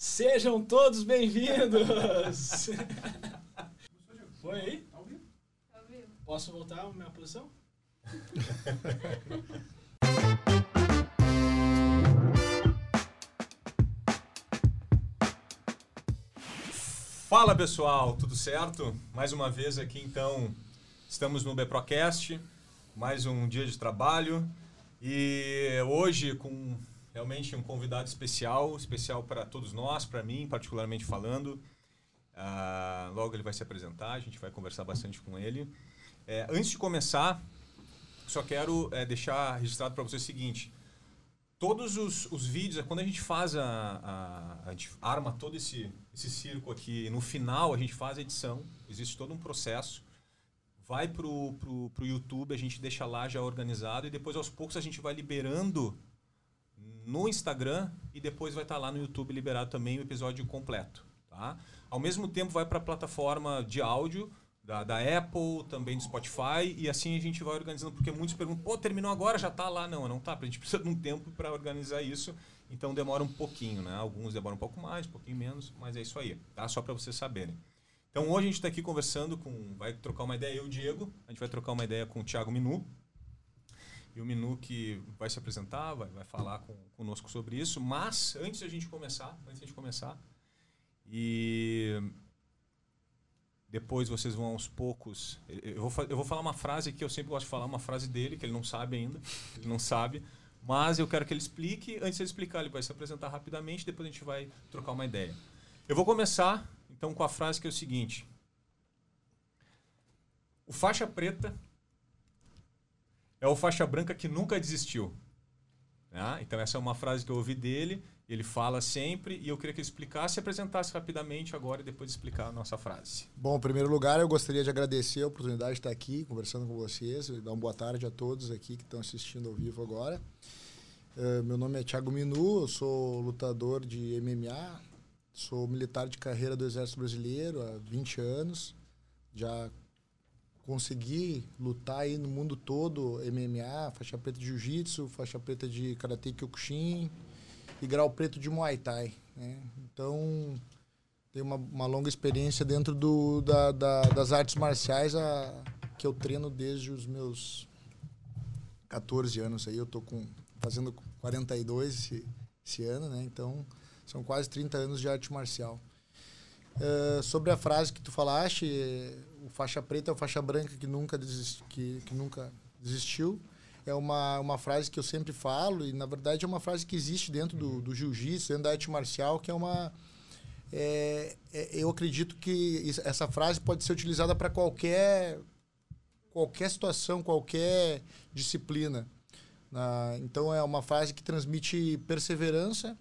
Sejam todos bem-vindos! Foi aí? Tá vivo? Posso voltar à minha posição? Fala pessoal, tudo certo? Mais uma vez aqui então, estamos no Beprocast, mais um dia de trabalho e hoje com realmente um convidado especial, especial para todos nós, para mim particularmente falando. Ah, logo ele vai se apresentar, a gente vai conversar bastante com ele. É, antes de começar, só quero é, deixar registrado para você o seguinte: todos os, os vídeos, quando a gente faz a, a, a gente arma todo esse, esse circo aqui, no final a gente faz a edição, existe todo um processo, vai pro, pro, pro YouTube, a gente deixa lá já organizado e depois aos poucos a gente vai liberando no Instagram e depois vai estar lá no YouTube liberado também o episódio completo, tá? Ao mesmo tempo vai para a plataforma de áudio da, da Apple, também do Spotify, e assim a gente vai organizando, porque muitos perguntam, pô, terminou agora, já tá lá. Não, não tá, a gente precisa de um tempo para organizar isso, então demora um pouquinho, né? Alguns demoram um pouco mais, um pouquinho menos, mas é isso aí, tá? Só para vocês saberem. Então hoje a gente está aqui conversando com, vai trocar uma ideia, eu e o Diego, a gente vai trocar uma ideia com o Thiago Minu, e o Minu que vai se apresentar, vai, vai falar com, conosco sobre isso, mas antes a gente começar, antes de a gente começar, e depois vocês vão aos poucos. Eu vou, eu vou falar uma frase que eu sempre gosto de falar, uma frase dele, que ele não sabe ainda. Ele não sabe. Mas eu quero que ele explique. Antes de ele explicar, ele vai se apresentar rapidamente, depois a gente vai trocar uma ideia. Eu vou começar, então, com a frase que é o seguinte: O faixa preta é o faixa branca que nunca desistiu. Né? Então, essa é uma frase que eu ouvi dele. Ele fala sempre e eu queria que ele explicasse e apresentasse rapidamente agora e depois explicar a nossa frase. Bom, em primeiro lugar, eu gostaria de agradecer a oportunidade de estar aqui conversando com vocês dar uma boa tarde a todos aqui que estão assistindo ao vivo agora. Eh, meu nome é Thiago Minu, eu sou lutador de MMA, sou militar de carreira do Exército Brasileiro há 20 anos. Já consegui lutar aí no mundo todo MMA, faixa preta de jiu-jitsu, faixa preta de karatê kyokushin e grau preto de muay thai. Né? Então, tenho uma, uma longa experiência dentro do, da, da- das artes marciais a, que eu treino desde os meus 14 anos. Aí eu tô com, fazendo 42 esse, esse ano, né? Então, são quase 30 anos de arte marcial. Eh, sobre a frase que tu falaste, eh, o faixa preta é o faixa branca que nunca, que, que nunca desistiu. É uma, uma frase que eu sempre falo e, na verdade, é uma frase que existe dentro do, do jiu-jitsu, dentro da arte marcial, que é uma... é- é- eu acredito que essa frase pode ser utilizada para qualquer qualquer situação, qualquer disciplina. Na- então é uma frase que transmite perseverança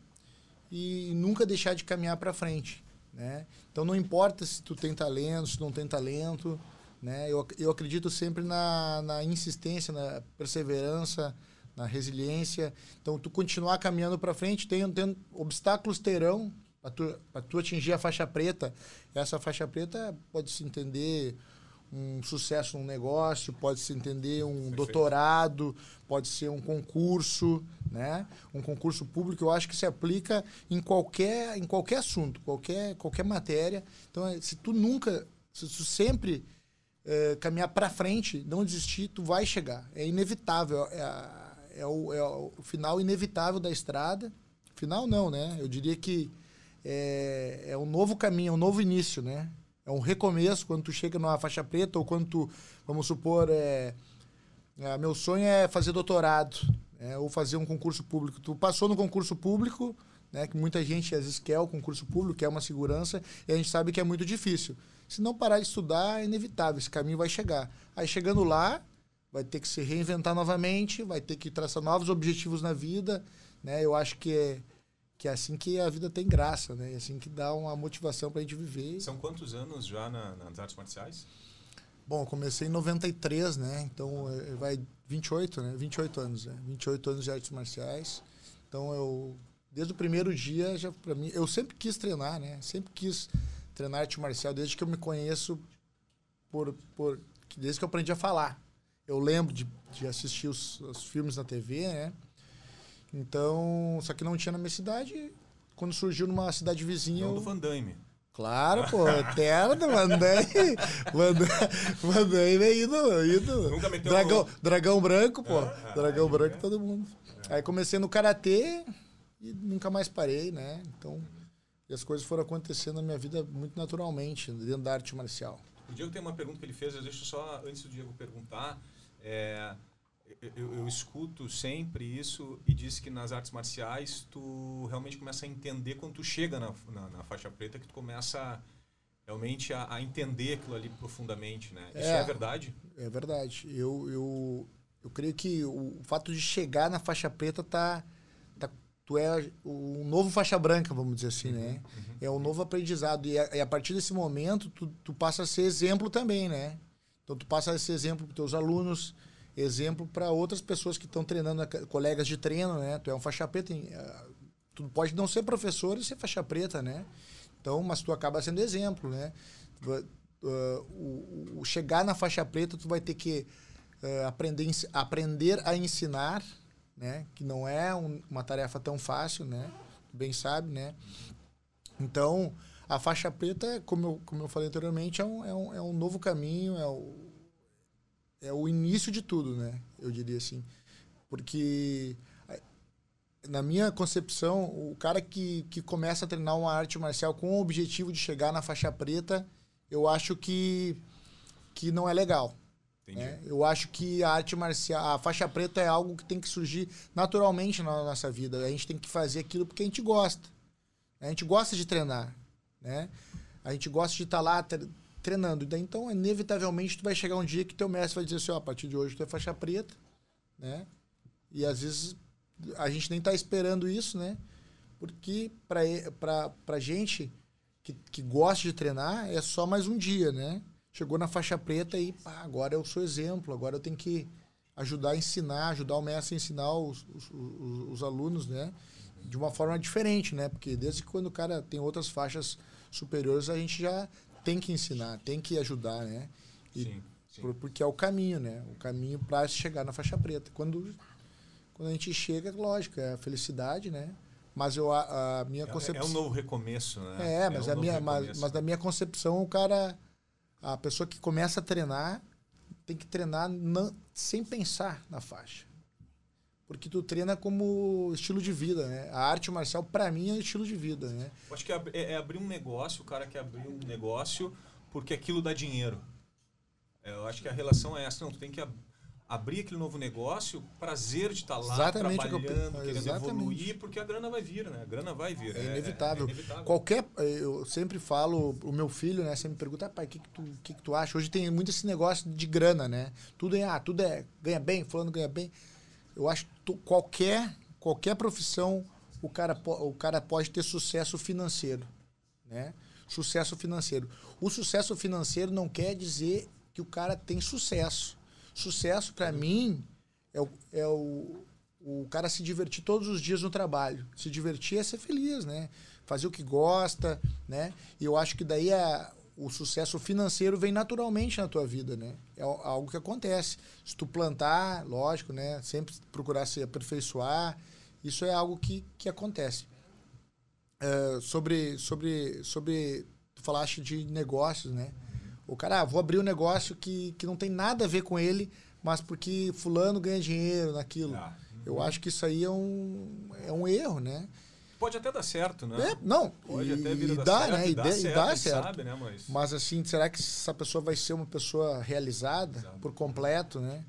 e nunca deixar de caminhar para frente, né? Então não importa se tu tem talento, se não tem talento, né? Eu, eu acredito sempre na, na insistência, na perseverança, na resiliência. Então tu continuar caminhando para frente, tem, tem obstáculos terão para tu, tu atingir a faixa preta. Essa faixa preta pode se entender um sucesso num negócio, pode se entender um doutorado, pode ser um concurso, né? Um concurso público, eu acho que se aplica em qualquer, em qualquer assunto, qualquer, qualquer matéria. Então, é, se tu nunca, se tu sempre eh, caminhar para frente, não desistir, tu vai chegar. É inevitável, é, a- é o, é o final inevitável da estrada. Final não, né? Eu diria que é, é um novo caminho, é um novo início, né? É um recomeço quando tu chega numa faixa preta ou quando tu, vamos supor, é, é, meu sonho é fazer doutorado, né? ou fazer um concurso público. Tu passou no concurso público, né? Que muita gente às vezes quer o concurso público, quer uma segurança, e a gente sabe que é muito difícil. Se não parar de estudar, é inevitável, esse caminho vai chegar. Aí chegando lá, vai ter que se reinventar novamente, vai ter que traçar novos objetivos na vida, né? Eu acho que é, que é assim que a vida tem graça, né? É assim que dá uma motivação pra gente viver. São quantos anos já na- nas artes marciais? Bom, comecei em 93, né? Então eh, vai 28, né? 28 anos, né? 28 anos de artes marciais. Então eu desde o primeiro dia já para mim, eu sempre quis treinar, né? Sempre quis treinar arte marcial desde que eu me conheço por por desde que eu aprendi a falar. Eu lembro de, de assistir os, os filmes na TV, né? Então, só que não tinha na minha cidade. quando surgiu numa cidade vizinha. Não eu- do Van Damme. Claro, pô, eterno do Van Damme. Van Damme- é ídolo, ídolo. Nunca meteu Dragão, no- dragão branco, pô. É, é, dragão aí, branco, é. todo mundo. Aí comecei no karatê e nunca mais parei, né? Então, e as coisas foram acontecendo na minha vida muito naturalmente, dentro da arte marcial. O Diego tem uma pergunta que ele fez, eu deixo só, antes do Diego perguntar, é, eu, eu- escuto sempre isso e diz que nas artes marciais tu realmente começa a entender quando tu chega na, na, na faixa preta, que tu começa realmente a, a entender aquilo ali profundamente, né? Isso É. é verdade? É verdade. Eu, eu, eu creio que o fato de chegar na faixa preta tá, tá tu é um novo faixa branca, vamos dizer assim, né? É um novo aprendizado e a, e a partir desse momento tu, tu passa a ser exemplo também, né? Então tu passa a ser exemplo para teus alunos, exemplo para outras pessoas que estão treinando, né, colegas de treino, né? Tu é um faixa preta, ah, tu pode não ser professor e ser faixa preta, né? Então, mas tu acaba sendo exemplo, né? Ah, o, chegar na faixa preta, tu vai ter que ah, aprender, aprender a ensinar, né? Que não é um- uma tarefa tão fácil, né? Tu bem sabe, né? Então, a faixa preta, como eu, como eu falei anteriormente, é um, é um, é um novo caminho, é o, é o início de tudo, né? Eu diria assim. Porque, eh, na minha concepção, o cara que, que começa a treinar uma arte marcial com o objetivo de chegar na faixa preta, eu acho que, que não é legal. Né? Eu acho que a arte marcial, a faixa preta é algo que tem que surgir naturalmente na nossa vida. A gente tem que fazer aquilo porque a gente gosta. A gente gosta de treinar, né? A gente gosta de estar lá tre- treinando. Daí, Então, inevitavelmente, tu vai chegar um dia que teu mestre vai dizer assim, ó, a partir de hoje tu é faixa preta, né? E às vezes a gente nem tá esperando isso, né? Porque pra pra pra gente que, que gosta de treinar é só mais um dia, né? Chegou na faixa preta e pá, agora eu sou exemplo, agora eu tenho que ajudar a ensinar, ajudar o mestre a ensinar os, os, os- os alunos, né? De uma forma diferente, né? Porque desde quando o cara tem outras faixas superiores, a gente já tem que ensinar, tem que ajudar, né? E Sim, sim. por- porque é o caminho, né? O caminho para chegar na faixa preta. Quando, quando a gente chega, lógico, é a felicidade, né? Mas eu, a, a minha É, é concepção. um novo recomeço, né? É, mas, um a minha, mas, mas na minha concepção, o cara. A pessoa que começa a treinar tem que treinar não- sem pensar na faixa. Porque tu treina como estilo de vida, né? A arte marcial, para mim, é estilo de vida, né? Eu acho que é, é- é abrir um negócio, o cara quer abrir um negócio porque aquilo dá dinheiro. É, eu acho que a relação é essa. Não, tu tem que ab- abrir aquele novo negócio, prazer de estar lá, Exatamente o que eu pe- trabalhando, querendo exatamente. evoluir, porque a grana vai vir, né? A grana vai vir. É inevitável. É, inevitável. Qualquer. Eu sempre falo, o meu filho, né, sempre me pergunta, "Ah, pai, o que, que, tu, que, que tu acha? Hoje tem muito esse negócio de grana, né? Tudo é, ah, tudo é ganha bem, fulano ganha bem. Eu acho que qualquer, qualquer profissão, o cara, o cara pode ter sucesso financeiro, né? Sucesso financeiro. O sucesso financeiro não quer dizer que o cara tem sucesso. Sucesso, para mim, é, o, é o, o cara se divertir todos os dias no trabalho. Se divertir é ser feliz, né? Fazer o que gosta, né? E eu acho que daí a, o sucesso financeiro vem naturalmente na tua vida, né? É al- algo que acontece. Se tu plantar, lógico, né? Sempre procurar se aperfeiçoar, isso é algo que, que acontece. É, sobre, sobre, sobre, tu falaste de negócios, né? O cara, ah, vou abrir um negócio que, que não tem nada a ver com ele, mas porque fulano ganha dinheiro naquilo. Ah, Eu acho que isso aí é um, é um erro, né? Pode até dar certo, né? É, não, Pode e, até vir e dar dá, certo, né? E, dá dá, e certo, dá a gente certo. sabe, né? Mas, Mas assim, será que essa pessoa vai ser uma pessoa realizada Exato. por completo, né?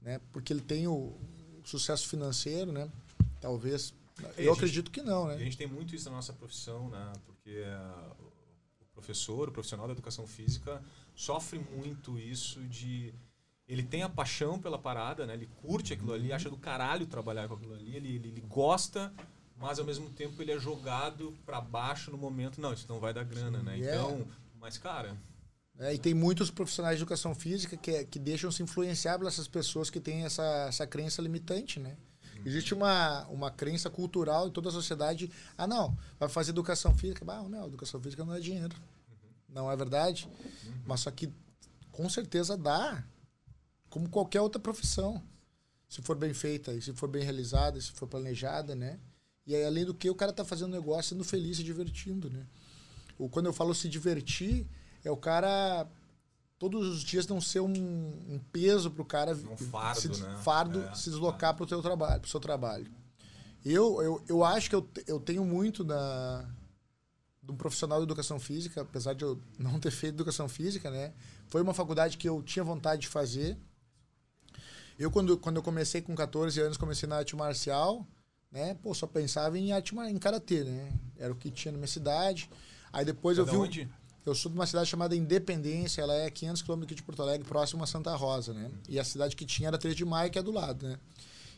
né? Porque ele tem o sucesso financeiro, né? Talvez. É, Eu gente- acredito que não, E a né? gente tem muito isso na nossa profissão, né? Porque ah, o professor, o profissional da educação física sofre muito isso de ele tem a paixão pela parada, né? Ele curte aquilo Uhum. ali, acha do caralho trabalhar com aquilo ali, ele, ele, ele gosta, mas ao mesmo tempo ele é jogado para baixo no momento, não, isso não vai dar grana, né? E é- Então, mas cara, É, e tem muitos profissionais de educação física que, que deixam se influenciar por essas pessoas que têm essa, essa crença limitante, né? Existe uma, uma crença cultural em toda a sociedade. Ah, não, vai fazer educação física. Ah, não, educação física não é dinheiro. Não é verdade? Mas só que com certeza dá, como qualquer outra profissão. Se for bem feita, se for bem realizada, se for planejada, né? E aí, além do que, o cara tá fazendo negócio sendo feliz, se divertindo, né? Ou quando eu falo se divertir, é o cara todos os dias não ser um, um peso para o cara um fardo, se, né? fardo é, se deslocar para o teu trabalho, para o seu trabalho. Eu, eu, eu acho que eu, eu tenho muito da de um profissional de educação física, apesar de eu não ter feito educação física, né? Foi uma faculdade que eu tinha vontade de fazer. Eu quando quando eu comecei com 14 anos, comecei na arte marcial, né? Pô, só pensava em arte em karatê, né? Era o que tinha na minha cidade. Aí depois Você eu vi um onde? eu sou de uma cidade chamada Independência, ela é 500 quilômetros de Porto Alegre, próximo a Santa Rosa, né? E a cidade que tinha era 3 de Maio, que é do lado, né?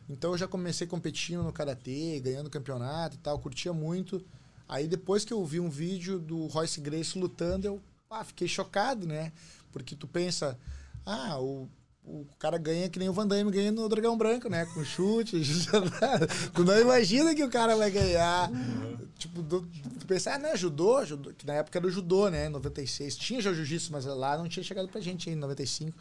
Então eu já comecei competindo no karatê, ganhando campeonato e tal, curtia muito. Aí depois que eu vi um vídeo do Royce Grace lutando, eu ah, fiquei chocado, né? Porque tu pensa, ah, o, o cara ganha que nem o Van Damme ganha no Dragão Branco, né? Com chute, tu não imagina que o cara vai ganhar. Tipo, do, tu pensa, ah, não, judô, judô, que na época era o judô, né? 96. Tinha já jiu-jitsu, mas lá não tinha chegado pra gente em 95.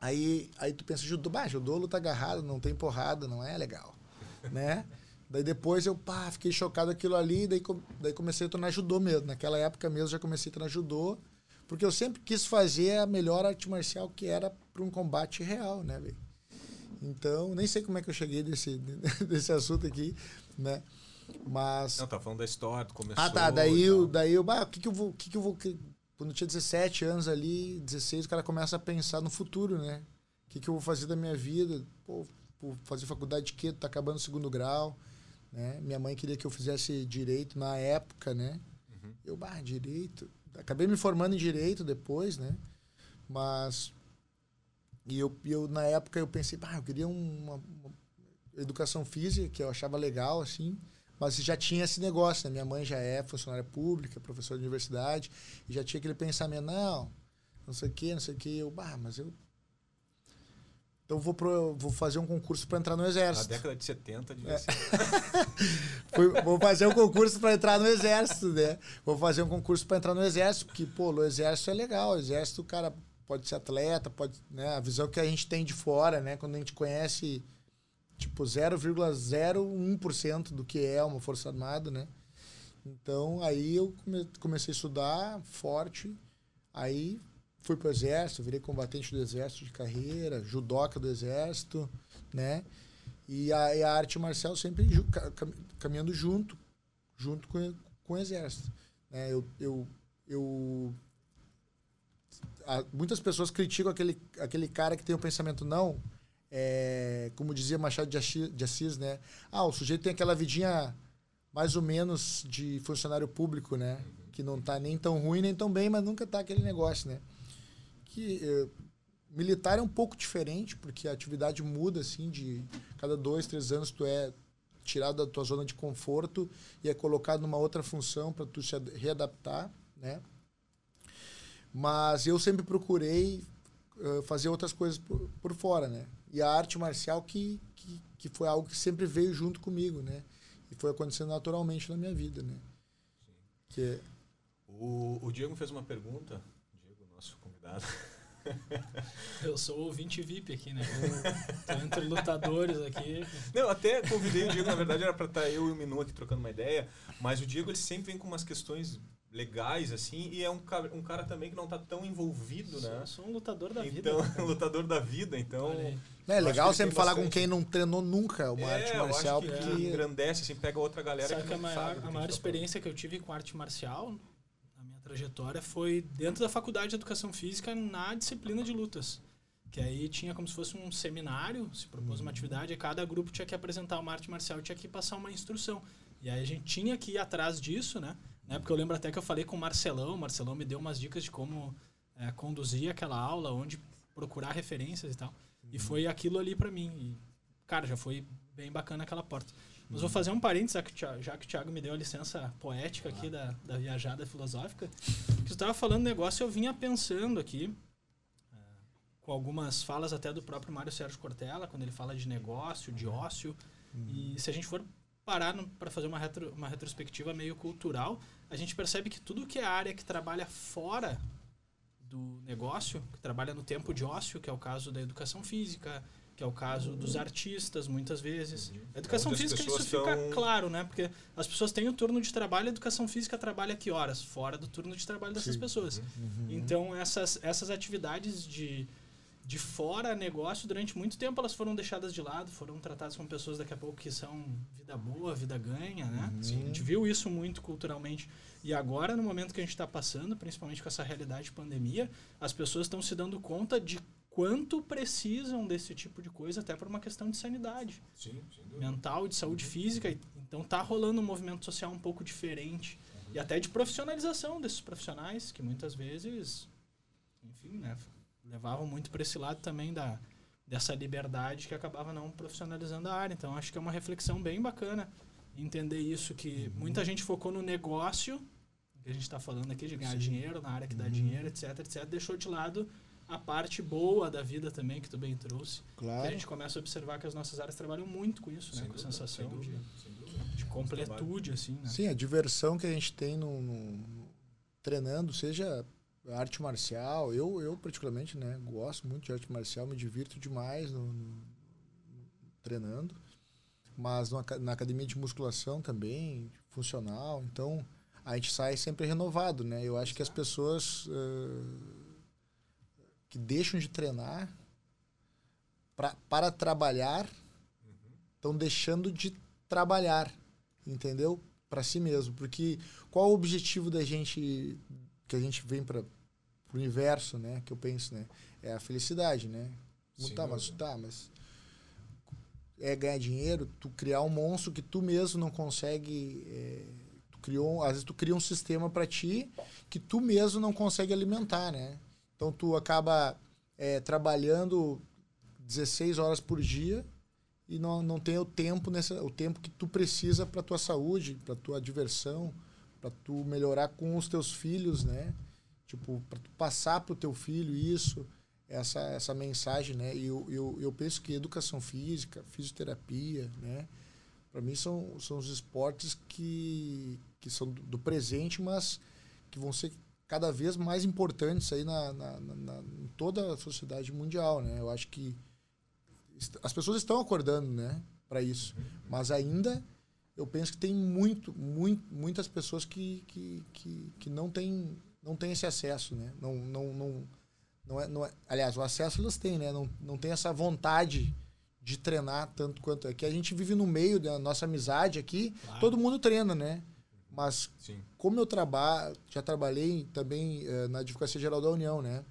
Aí, aí tu pensa, judô, bah, judô luta agarrado, não tem porrada, não é legal, né? Daí depois eu, pá, fiquei chocado aquilo ali, daí, daí comecei a treinar judô mesmo. Naquela época mesmo já comecei a treinar judô, porque eu sempre quis fazer a melhor arte marcial que era para um combate real, né, velho? Então, nem sei como é que eu cheguei desse, desse assunto aqui, né? Mas. Não, tá falando da história, tu começou. Ah, tá. Daí eu, daí eu, bah, o que, que eu vou. Que, que eu vou. Quando eu tinha 17 anos ali, 16, o cara começa a pensar no futuro, né? O que, que eu vou fazer da minha vida? Pô, vou fazer faculdade de quê? Tá acabando o segundo grau. Né? Minha mãe queria que eu fizesse direito na época, né? Uhum. Eu, bah, direito. Acabei me formando em direito depois, né? Mas. E eu, eu na época, eu pensei, bah, eu queria uma, uma educação física, que eu achava legal, assim. Mas já tinha esse negócio, né? Minha mãe já é funcionária pública, professora de universidade, e já tinha aquele pensamento, não, não sei o quê, não sei o quê. Eu, bah, mas eu. Então vou, pro, vou fazer um concurso para entrar no exército. Na década de 70 devia é. ser. vou fazer um concurso para entrar no exército, né? Vou fazer um concurso para entrar no exército, porque, pô, o exército é legal. O exército, o cara pode ser atleta, pode, né? A visão que a gente tem de fora, né? Quando a gente conhece tipo 0,01% do que é uma força armada, né? Então aí eu come, comecei a estudar forte, aí fui pro exército, virei combatente do exército de carreira, judoca do exército, né? E a, e a arte marcial sempre ju, caminhando junto, junto com, com o exército. Né? Eu, eu, eu muitas pessoas criticam aquele, aquele cara que tem o pensamento não é, como dizia Machado de Assis, de Assis, né? Ah, o sujeito tem aquela vidinha mais ou menos de funcionário público, né? Que não tá nem tão ruim nem tão bem, mas nunca tá aquele negócio, né? Que é, militar é um pouco diferente, porque a atividade muda, assim, de cada dois, três anos tu é tirado da tua zona de conforto e é colocado numa outra função para tu se readaptar, né? Mas eu sempre procurei uh, fazer outras coisas por, por fora, né? e a arte marcial que, que, que foi algo que sempre veio junto comigo, né? E foi acontecendo naturalmente na minha vida, né? Sim. Que é... o, o Diego fez uma pergunta, Eu sou ouvinte VIP aqui, né? Tô entre lutadores aqui. Não, até convidei o Diego, na verdade era para estar tá eu e o Minu aqui trocando uma ideia, mas o Diego ele sempre vem com umas questões legais, assim, e é um cara, um cara também que não está tão envolvido, sou, né? Sou um lutador da então, vida. lutador da vida, então... É legal sempre falar bastante... com quem não treinou nunca uma é, arte marcial, eu acho que porque... engrandece, assim, pega outra galera Sabe que, que a maior, a maior experiência que eu tive com arte marcial, trajetória, foi dentro da faculdade de Educação Física, na disciplina de lutas. Que aí tinha como se fosse um seminário, se propôs uma uhum. atividade, e cada grupo tinha que apresentar uma arte marcial tinha que passar uma instrução. E aí a gente tinha que ir atrás disso, né? Né? Porque eu lembro até que eu falei com o Marcelão, o Marcelão me deu umas dicas de como é, conduzir aquela aula, onde procurar referências e tal. Uhum. E foi aquilo ali para mim. E, cara, já foi bem bacana aquela porta. Mas vou uhum. fazer um parênteses, já que, já que o Thiago me deu a licença poética aqui da, da viajada filosófica. Que você estava falando negócio, eu vinha pensando aqui, é, com algumas falas até do próprio Mário Sérgio Cortella, quando ele fala de negócio, de ócio. Uhum. E se a gente for parar para fazer uma, retro, uma retrospectiva meio cultural, a gente percebe que tudo que é área que trabalha fora do negócio, que trabalha no tempo de ócio, que é o caso da educação física, que é o caso dos artistas, muitas vezes. Uhum. A educação Onde física, isso fica claro, né? Porque as pessoas têm o turno de trabalho, a educação física trabalha que horas? Fora do turno de trabalho dessas Sim. pessoas. Então, essas, essas atividades de, de fora negócio, durante muito tempo, elas foram deixadas de lado, foram tratadas como pessoas daqui a pouco que são vida boa, vida ganha, né? A gente viu isso muito culturalmente. E agora, no momento que a gente está passando, principalmente com essa realidade de pandemia, as pessoas estão se dando conta de quanto precisam desse tipo de coisa, até por uma questão de sanidade Sim, mental, de saúde física. e- Então tá rolando um movimento social um pouco diferente. E até de profissionalização desses profissionais, que muitas vezes, enfim, né, levavam muito para esse lado também da dessa liberdade que acabava não profissionalizando a área. Então acho que é uma reflexão bem bacana entender isso que muita gente focou no negócio, que a gente está falando aqui de ganhar dinheiro na área que dá dinheiro, etc, etc, deixou de lado a parte boa da vida também que tu bem trouxe. Que a Claro. gente começa a observar que as nossas áreas trabalham muito com isso, né? Sem Com a dúvida, sensação sem de, dúvida, sem dúvida. de completude, assim, né? Sim, a diversão que a gente tem no, no- no- treinando, seja arte marcial, eu, eu particularmente, né, gosto muito de arte marcial, me divirto demais no, no- treinando, mas no na academia de musculação também, funcional, então a gente sai sempre renovado, né? Eu acho que as pessoas eh, que deixam de treinar pra, para trabalhar estão deixando de trabalhar, entendeu? Para si mesmo, porque qual o objetivo da gente que a gente vem para o universo, né? Que eu penso, né? É a felicidade, né? Sem tá, mas tá, mas é ganhar dinheiro, tu criar um monstro que tu mesmo não consegue, é, tu criou, às vezes tu cria um sistema para ti que tu mesmo não consegue alimentar, né? Então tu acaba é, trabalhando 16 horas por dia e não, não tem o tempo nessa, o tempo que tu precisa para tua saúde, para tua diversão, para tu melhorar com os teus filhos, né? Tipo, para tu passar pro teu filho isso, essa essa mensagem, né? E eu, eu, eu penso que educação física, fisioterapia, né? Para mim são, são os esportes que, que são do, do presente, mas que vão ser cada vez mais importantes aí na, na, na- em toda a sociedade mundial, né? Eu acho que as pessoas estão acordando, né, para isso, mas ainda eu penso que tem muito, muito muitas pessoas que, que, que, que não têm não têm esse acesso, né? Não não não não é, não é, aliás, o acesso elas têm, né? Não, não tem essa vontade de treinar tanto quanto é que a gente vive no meio da nossa amizade aqui, Claro. todo mundo treina, né? Mas Sim. como eu trabalho, já trabalhei também eh, na Advocacia Geral da União, né?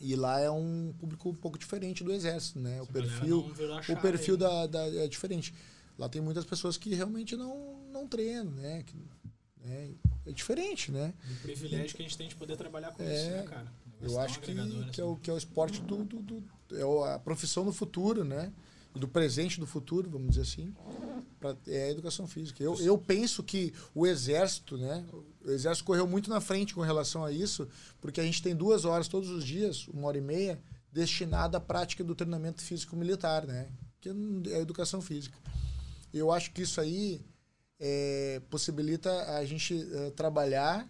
E lá é um público um pouco diferente do Exército, né? O perfil, o perfil da, da é diferente. Lá tem muitas pessoas que realmente não, não treinam, né? Que, né? É diferente, né? Do privilégio que a gente tem de poder trabalhar com É, isso, né, cara? Um Eu acho que, agregador, que, é assim. o, que é o esporte do, do, do- é o- a profissão do futuro, né? Do presente do futuro, vamos dizer assim, pra, é educação física. Eu, eu penso que o exército, né? O exército correu muito na frente com relação a isso, porque a gente tem duas horas todos os dias, uma hora e meia, destinada à prática do treinamento físico militar, né? Que é a educação física. Eu acho que isso aí é, possibilita a gente eh, trabalhar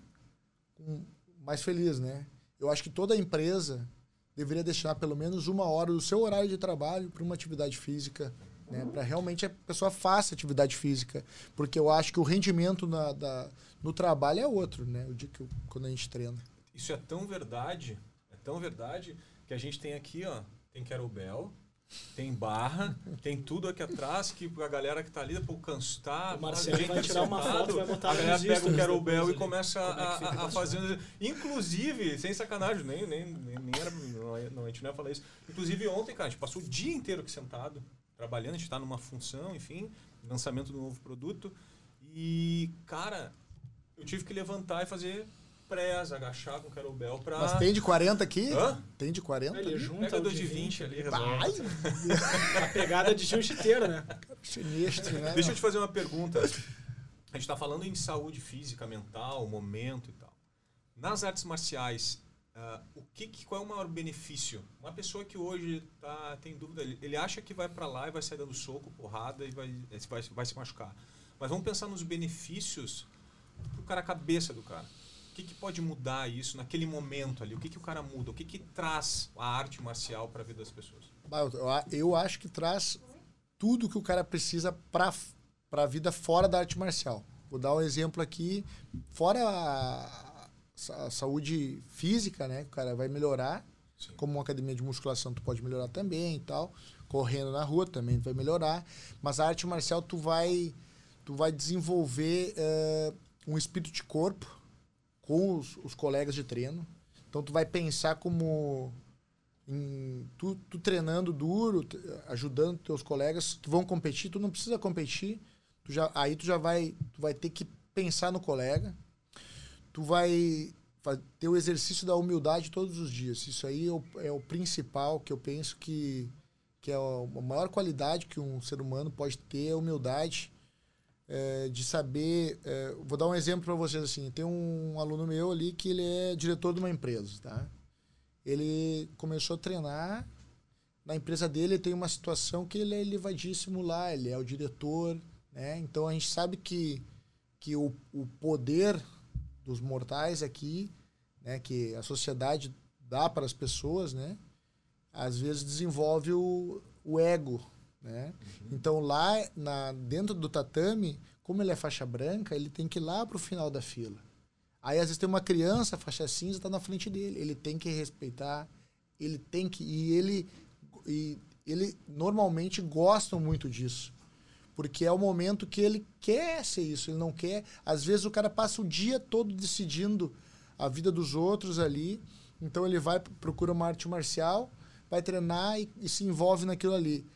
mais feliz, né? Eu acho que toda empresa deveria destinar pelo menos uma hora do seu horário de trabalho para uma atividade física, né? Para realmente a pessoa faça atividade física, porque eu acho que o rendimento na, da, no trabalho é outro, né? O dia que eu- quando a gente treina. Isso é tão verdade, é tão verdade, que a gente tem aqui, ó, tem kettlebell, tem barra, tem tudo aqui atrás, que a galera que tá ali, pô, cansar, O Marcelo vai tirar uma foto e vai botar a galera pega o depois e começa Como é a, a, a fazer... Inclusive, sem sacanagem, nem, nem, nem, nem era, não, é- não, a gente não ia falar isso. Inclusive ontem, cara, a gente passou o dia inteiro aqui sentado, trabalhando, a gente tá numa função, enfim, lançamento do novo produto. E, cara, eu tive que levantar e fazer press, agachar com o kettlebell pra... Mas tem de 40 aqui? Hã? Tem de 40 Ele ali? junta Pega o de 20 ali, Ai, resolve. A pegada de jiu-jiteiro, né? sinistro, né? Deixa eu te fazer uma pergunta. A gente está falando em saúde física, mental, momento e tal. Nas artes marciais, ah, o que, que- qual é o maior benefício? Uma pessoa que hoje tá, tem dúvida, ele, ele acha que vai para lá e vai sair dando soco, porrada e vai, vai, vai se machucar. Mas vamos pensar nos benefícios pro cara, a cabeça do cara. O que, que pode mudar isso naquele momento ali? O que, que o cara muda? O que, que traz a arte marcial para a vida das pessoas? Eu acho que traz tudo que o cara precisa para a vida fora da arte marcial. Vou dar um exemplo aqui. Fora a, a saúde física, né? O cara vai melhorar. Sim. Como uma academia de musculação, tu pode melhorar também e tal. Correndo na rua também vai melhorar. Mas a arte marcial, tu vai, tu vai desenvolver uh, um espírito de corpo com os, os colegas de treino. Então tu vai pensar como em, tu, tu, treinando duro, ajudando teus colegas que vão competir, tu não precisa competir, tu já, aí tu já vai, tu vai ter que pensar no colega, tu vai, ter o exercício da humildade todos os dias. Isso aí é o, é o principal que eu penso que, que é a maior qualidade que um ser humano pode ter, é a humildade é, de saber. É, vou dar um exemplo para vocês assim. Tem um aluno meu ali que ele é diretor de uma empresa, tá? Ele começou a treinar. Na empresa dele tem uma situação que ele é elevadíssimo lá, ele é o diretor, né? Então a gente sabe que, que o, o poder dos mortais aqui, né, que a sociedade dá para as pessoas, né? Às vezes desenvolve o, o ego, né? Uhum. Então lá na, dentro do tatame, como ele é faixa branca, ele tem que ir lá para o final da fila. Aí às vezes tem uma criança, faixa cinza, está na frente dele. Ele tem que respeitar, ele tem que. E ele, e ele normalmente gosta muito disso. Porque é o momento que ele quer ser isso, ele não quer. Às vezes o cara passa o dia todo decidindo a vida dos outros ali. Então ele vai, procura uma arte marcial, vai treinar e, e se envolve naquilo ali.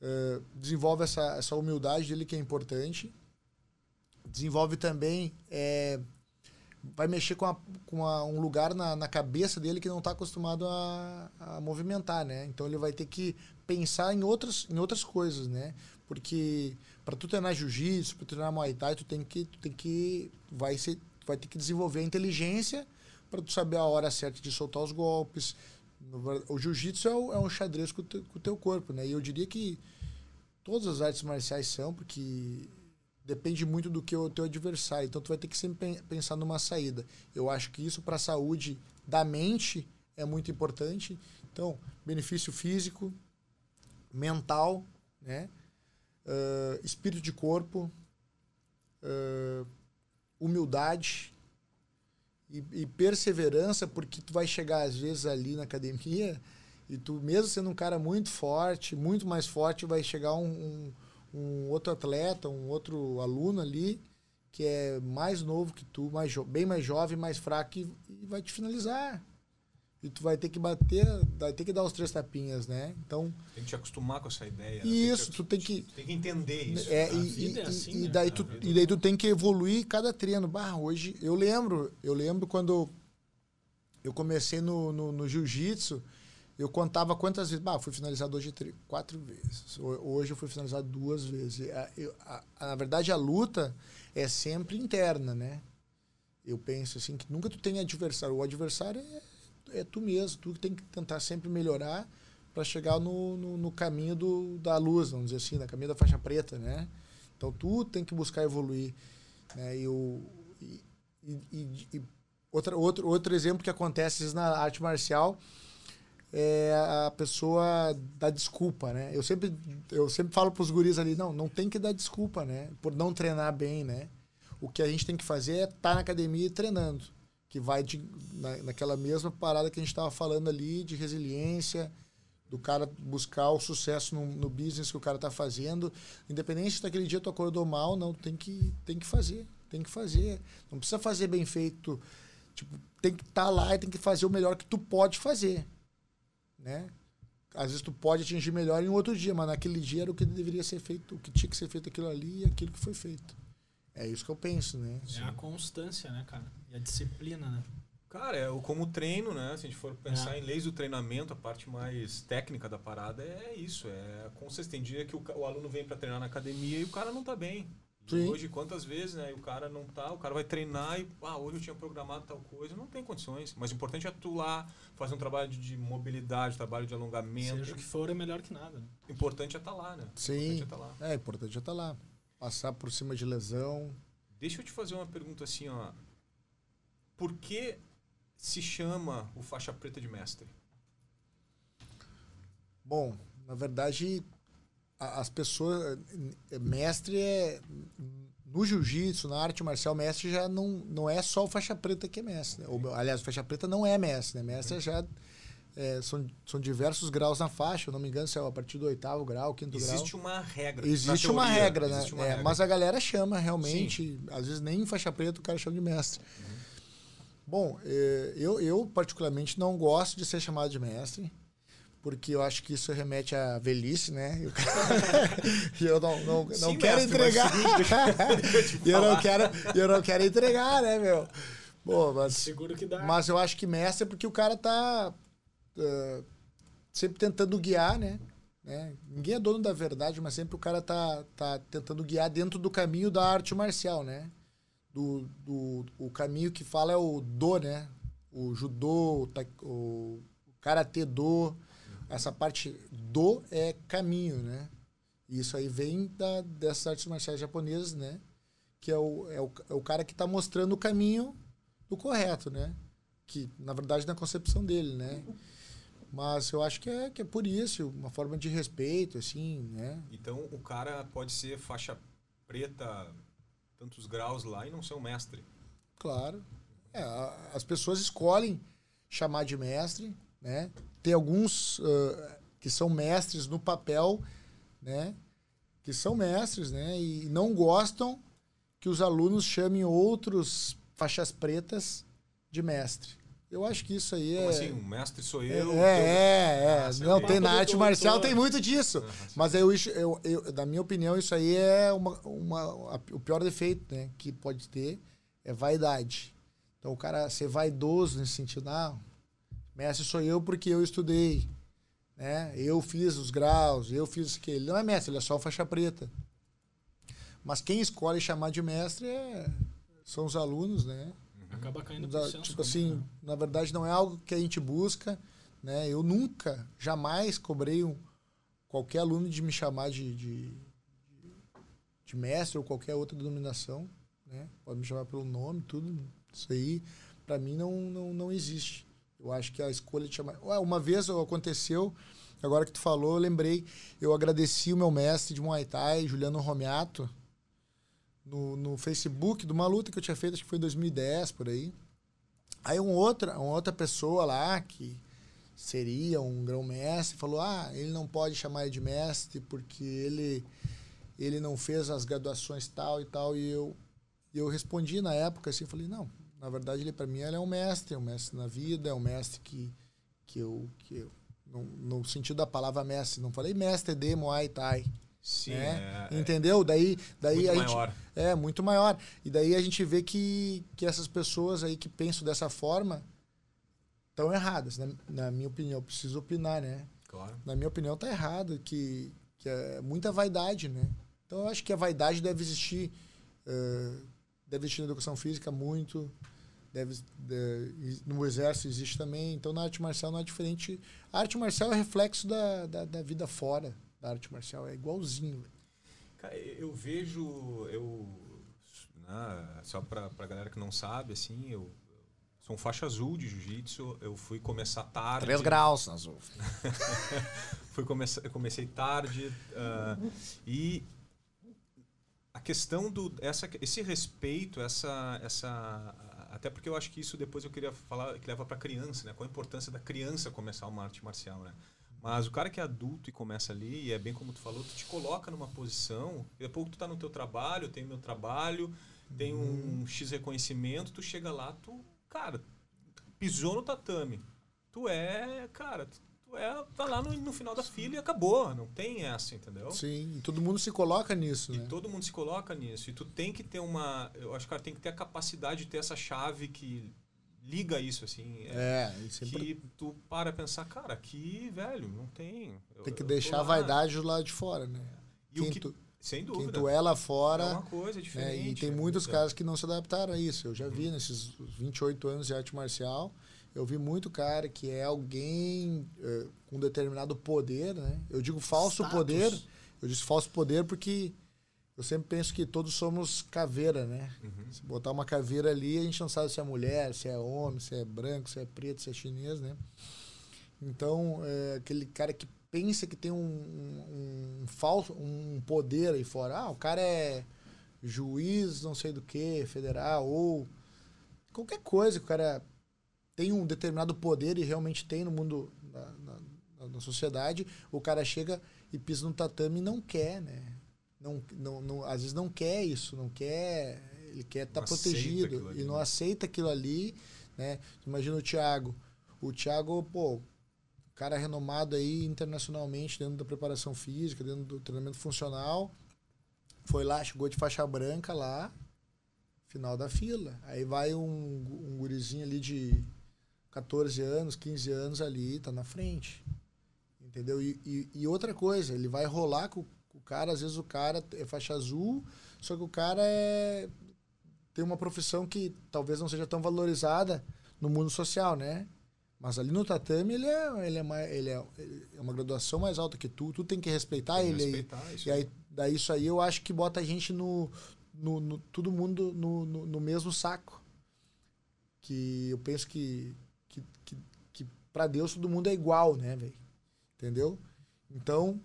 Uh, desenvolve essa, essa humildade dele que é importante. Desenvolve também. É, vai mexer com, a, com a, um lugar na, na cabeça dele que não está acostumado a, a movimentar, né? Então ele vai ter que pensar em outras, em outras coisas, né? Porque para tu treinar jiu-jitsu, para treinar muay thai, tu tem que, tu tem que vai ser, vai ter que desenvolver a inteligência para tu saber a hora certa de soltar os golpes. O jiu-jitsu é, é, um xadrez com o, teu, com o teu corpo, né? E eu diria que todas as artes marciais são, porque depende muito do que o teu adversário. Então tu vai ter que sempre pensar numa saída. Eu acho que isso para a saúde da mente é muito importante. Então, benefício físico, mental, né? Uh, espírito de corpo, uh, humildade e, e, perseverança, porque tu vai chegar às vezes ali na academia e tu, mesmo sendo um cara muito forte, muito mais forte, vai chegar um, um um outro atleta, um outro aluno ali que é mais novo que tu, mais bem mais jovem, mais fraco e, e, vai te finalizar. E tu vai ter que bater, vai ter que dar os três tapinhas, né? Então tem que te acostumar com essa ideia. Né? Isso, tu tem que tem que entender isso. É, e, e, é assim, e, né? daí tu, e daí tu tem que evoluir cada treino. Bah, hoje eu lembro, eu lembro quando eu comecei no, no, no jiu-jitsu, eu contava quantas vezes. Bah, fui finalizado hoje quatro vezes. Hoje eu fui finalizado duas vezes. A, eu, a, a, na verdade, a luta é sempre interna, né? Eu penso assim que nunca tu tem adversário. O adversário é, é tu mesmo. Tu tem que tentar sempre melhorar para chegar no, no, no, caminho do, da luz, vamos dizer assim, no caminho da faixa preta, né? Então tu tem que buscar evoluir. Né? E, o, e, e, e outra, outro, outro exemplo que acontece na arte marcial é, a pessoa dá desculpa, né? Eu sempre, eu sempre falo para os guris ali, não, não tem que dar desculpa, né? Por não treinar bem, né? O que a gente tem que fazer é estar tá na academia treinando, que vai de, na, naquela mesma parada que a gente estava falando ali de resiliência, do cara buscar o sucesso no, no business que o cara está fazendo, independente se daquele dia tu acordou mal, não, tem que, tem que fazer, tem que fazer. Não precisa fazer bem feito, tipo, tem que estar tá lá e tem que fazer o melhor que tu pode fazer né? Às vezes tu pode atingir melhor em outro dia, mas naquele dia era o que deveria ser feito, o que tinha que ser feito aquilo ali e aquilo que foi feito. É isso que eu penso, né? É a constância, né, cara? E a disciplina, né? Cara, é como treino, né? Se a gente for pensar é. em leis do treinamento, a parte mais técnica da parada é isso. É a consistência. Tem dia que o, o aluno vem para treinar na academia e o cara não tá bem. Sim. Hoje, quantas vezes, né? o cara não tá, o cara vai treinar e, ah, hoje eu tinha programado tal coisa, não tem condições. Mas o importante é tu lá fazer um trabalho de mobilidade, trabalho de alongamento. Seja o que for, é melhor que nada. Né? O importante é estar tá lá, né? Sim. É, tá lá. é, importante é estar tá lá. Passar por cima de lesão. Deixa eu te fazer uma pergunta assim, ó. Por que se chama o faixa preta de mestre? Bom, na verdade, as pessoas. Mestre é. No jiu-jitsu, na arte marcial, mestre já não, não é só o faixa preta que é mestre. Né? Ou, aliás, o faixa preta não é mestre, né? Mestre já. É, são, são diversos graus na faixa, eu não me engano se é a partir do oitavo grau, quinto Existe grau. Existe uma regra. Existe uma regra, né? Uma é, regra. Mas a galera chama realmente, Sim. às vezes nem faixa preta o cara chama de mestre. Uhum. Bom, é, eu, eu particularmente não gosto de ser chamado de mestre porque eu acho que isso remete à velhice, né? E eu não, não, não Sim, quero mestre, entregar. e eu não quero, eu não quero entregar, né, meu? Pô, mas, Seguro que dá. Mas eu acho que mestre é porque o cara tá uh, sempre tentando guiar, né? né? Ninguém é dono da verdade, mas sempre o cara tá, tá tentando guiar dentro do caminho da arte marcial, né? Do, do, o caminho que fala é o do, né? O judô, o, o karatê do, essa parte do é caminho, né? Isso aí vem da, dessas artes marciais japonesas, né? Que é o, é o, é o cara que está mostrando o caminho do correto, né? Que, na verdade, na concepção dele, né? Mas eu acho que é, que é por isso, uma forma de respeito, assim, né? Então, o cara pode ser faixa preta, tantos graus lá, e não ser um mestre. Claro. É, as pessoas escolhem chamar de mestre, né? Tem alguns uh, que são mestres no papel, né? Que são mestres, né? E não gostam que os alunos chamem outros faixas pretas de mestre. Eu acho que isso aí Como é. assim? O mestre sou eu. É, é, é. Ah, não, tem na arte marcial tem muito disso. Ah, Mas eu, eu, eu, na minha opinião, isso aí é uma, uma, o pior defeito né, que pode ter é vaidade. Então o cara ser vaidoso nesse sentido, não, Mestre sou eu porque eu estudei. Né? Eu fiz os graus, eu fiz aquele. Ele não é mestre, ele é só faixa preta. Mas quem escolhe chamar de mestre é, são os alunos, né? Acaba caindo senso Tipo assim, né? na verdade não é algo que a gente busca, né? Eu nunca, jamais cobrei um, qualquer aluno de me chamar de, de, de mestre ou qualquer outra denominação, né? Pode me chamar pelo nome, tudo. Isso aí, para mim, não, não, não existe. Eu acho que a escolha de chamar. Uma vez aconteceu, agora que tu falou, eu lembrei, eu agradeci o meu mestre de Muay Thai, Juliano Romiato, no, no Facebook, de uma luta que eu tinha feito, acho que foi em 2010, por aí. Aí um outra, uma outra pessoa lá, que seria um grão-mestre, falou: ah, ele não pode chamar ele de mestre porque ele, ele não fez as graduações tal e tal. E eu, eu respondi na época assim: falei, não, na verdade, ele para mim ele é um mestre, é um mestre na vida, é um mestre que, que eu. Que eu no, no sentido da palavra mestre, não falei mestre de Muay Thai. Sim, né? é, Entendeu? Daí, daí muito a maior. gente é muito maior. E daí a gente vê que, que essas pessoas aí que pensam dessa forma estão erradas, né? na minha opinião. Eu preciso opinar, né? Claro. Na minha opinião, tá errado, que, que é muita vaidade, né? Então eu acho que a vaidade deve existir, uh, deve existir na educação física muito, deve, de, no exército existe também. Então, na arte marcial não é diferente. A arte marcial é reflexo da, da, da vida fora da arte marcial. É igualzinho. Cara, eu vejo... Eu, né, só para a galera que não sabe, assim, eu sou um faixa azul de jiu-jitsu. Eu fui começar tarde. Três graus azul. fui começar, comecei tarde. Uh, e a questão do essa, esse respeito, essa, essa até porque eu acho que isso depois eu queria falar que leva para criança, né? Qual a importância da criança começar uma arte marcial, né? Mas o cara que é adulto e começa ali, e é bem como tu falou, tu te coloca numa posição, e depois que tu tá no teu trabalho, tem meu trabalho, tem um uhum. X reconhecimento, tu chega lá, tu, cara, pisou no tatame. Tu é, cara, tu é, tá lá no, no, final da fila e acabou. Não tem essa, entendeu? Sim, e todo mundo se coloca nisso, e né? todo mundo se coloca nisso. E tu tem que ter uma. Eu acho que cara tem que ter a capacidade de ter essa chave que liga isso, assim. É, é sempre... que tu para pensar, cara, aqui, velho, não tem. Tem que deixar a vaidade do lado de fora, né? E quem o que, tu, sem dúvida. Quem tu é lá fora. É uma coisa diferente. Né? E tem é muitos caras que não se adaptaram a isso. Eu já vi nesses 28 anos de arte marcial eu vi muito cara que é alguém é, com determinado poder, né? Eu digo falso Status. poder. Eu disse falso poder porque eu sempre penso que todos somos caveira, né? Uhum. Se botar uma caveira ali, a gente não sabe se é mulher, se é homem, se é branco, se é preto, se é chinês, né? Então, é, aquele cara que pensa que tem um, um, um falso, um poder aí fora. Ah, o cara é juiz, não sei do que, federal, ou qualquer coisa que o cara tem um determinado poder e realmente tem no mundo, na, na, na sociedade, o cara chega e pisa no tatame e não quer, né? Não, não, não, às vezes não quer isso, não quer, ele quer estar tá protegido e não né? aceita aquilo ali, né? Imagina o Thiago. O Thiago, pô, cara renomado aí internacionalmente dentro da preparação física, dentro do treinamento funcional, foi lá, chegou de faixa branca lá, final da fila. Aí vai um, um gurizinho ali de 14 anos, 15 anos ali, tá na frente. Entendeu? E, e, e outra coisa, ele vai rolar com o cara, às vezes o cara é faixa azul, só que o cara é tem uma profissão que talvez não seja tão valorizada no mundo social, né? Mas ali no tatame ele é, ele é, mais, ele é, ele é uma graduação mais alta que tu, tu tem que respeitar tem ele. Respeitar, isso e aí, daí isso aí eu acho que bota a gente no, no, no todo mundo no, no, no, mesmo saco. Que eu penso que, que, que, que para Deus todo mundo é igual, né, velho? Entendeu? Então,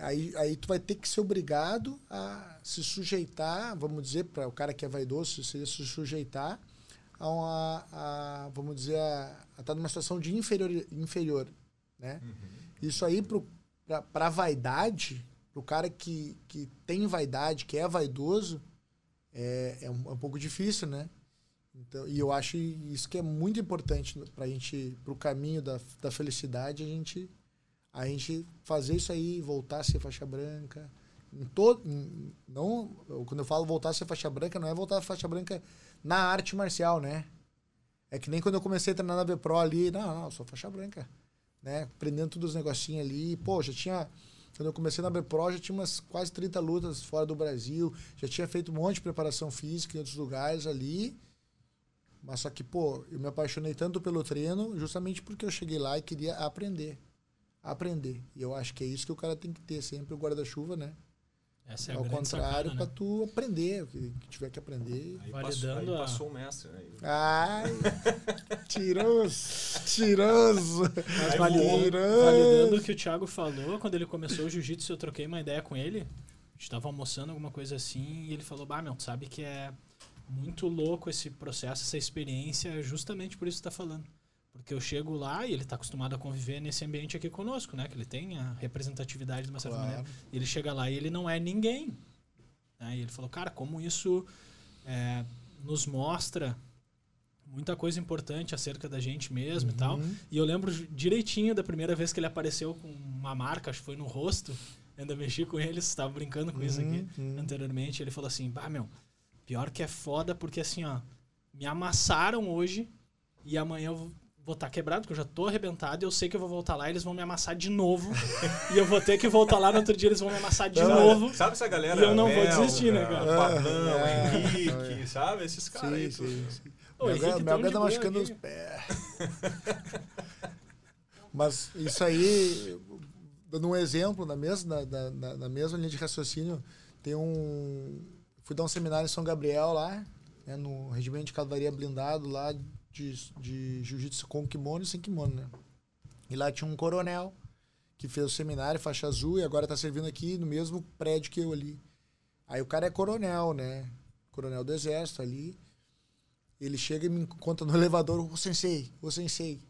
Aí, aí tu vai ter que ser obrigado a se sujeitar, vamos dizer, para o cara que é vaidoso, seria se sujeitar a, uma, a vamos dizer, a, a estar tá numa situação de inferior, inferior né? Uhum. Isso aí para a vaidade, para o cara que, que tem vaidade, que é vaidoso, é, é, um, é um pouco difícil, né? Então, e eu acho isso que é muito importante para a gente, para o caminho da, da felicidade, a gente a gente fazer isso aí, voltar a ser faixa branca. Em todo, em, não, quando eu falo voltar a ser faixa branca, não é voltar a faixa branca na arte marcial, né? É que nem quando eu comecei a treinar na V-Pro ali, não, não, eu sou faixa branca. Né? Aprendendo todos os negocinhos ali. Pô, já tinha. Quando eu comecei na B-Pro, já tinha umas quase 30 lutas fora do Brasil. Já tinha feito um monte de preparação física em outros lugares ali. Mas só que, pô, eu me apaixonei tanto pelo treino justamente porque eu cheguei lá e queria aprender aprender. E eu acho que é isso que o cara tem que ter sempre, o guarda-chuva, né? Essa é Ao contrário, para né? tu aprender, o que, que, tiver que aprender. Aí Validando passou, aí passou o mestre, né? Ai, tiroso, tiroso. Mas validando, validando o que o Thiago falou, quando ele começou o jiu-jitsu, eu troquei uma ideia com ele. A gente estava almoçando, alguma coisa assim, e ele falou, bah, meu, tu sabe que é muito louco esse processo, essa experiência, justamente por isso que tu tá falando. Porque eu chego lá e ele está acostumado a conviver nesse ambiente aqui conosco, né? Que ele tem a representatividade de uma certa claro. maneira. Ele chega lá e ele não é ninguém. Né? E ele falou, cara, como isso é, nos mostra muita coisa importante acerca da gente mesmo uhum. e tal. Uhum. E eu lembro direitinho da primeira vez que ele apareceu com uma marca, acho que foi no rosto. Ainda mexi com ele, estava brincando com uhum. isso aqui uhum. anteriormente. Ele falou assim: bah, meu, pior que é foda porque assim, ó, me amassaram hoje e amanhã eu vou estar tá quebrado, porque eu já tô arrebentado, e eu sei que eu vou voltar lá e eles vão me amassar de novo. e eu vou ter que voltar lá no outro dia, eles vão me amassar de novo. Sabe essa galera? E eu não Mel, vou desistir, né, cara? Padrão, é, Henrique, é. sabe? Esses caras aí. Sim, sim. O Henrique Melga tá machucando os pés. Mas isso aí, dando um exemplo, na mesma, na, na, na mesma linha de raciocínio, tem um. Fui dar um seminário em São Gabriel lá, né, no regimento de cavalaria blindado lá de, de jiu-jitsu com kimono e sem kimono, né? E lá tinha um coronel que fez o seminário, faixa azul, e agora tá servindo aqui no mesmo prédio que eu ali. Aí o cara é coronel, né? Coronel do exército ali. Ele chega e me conta no elevador, o sensei, o sensei.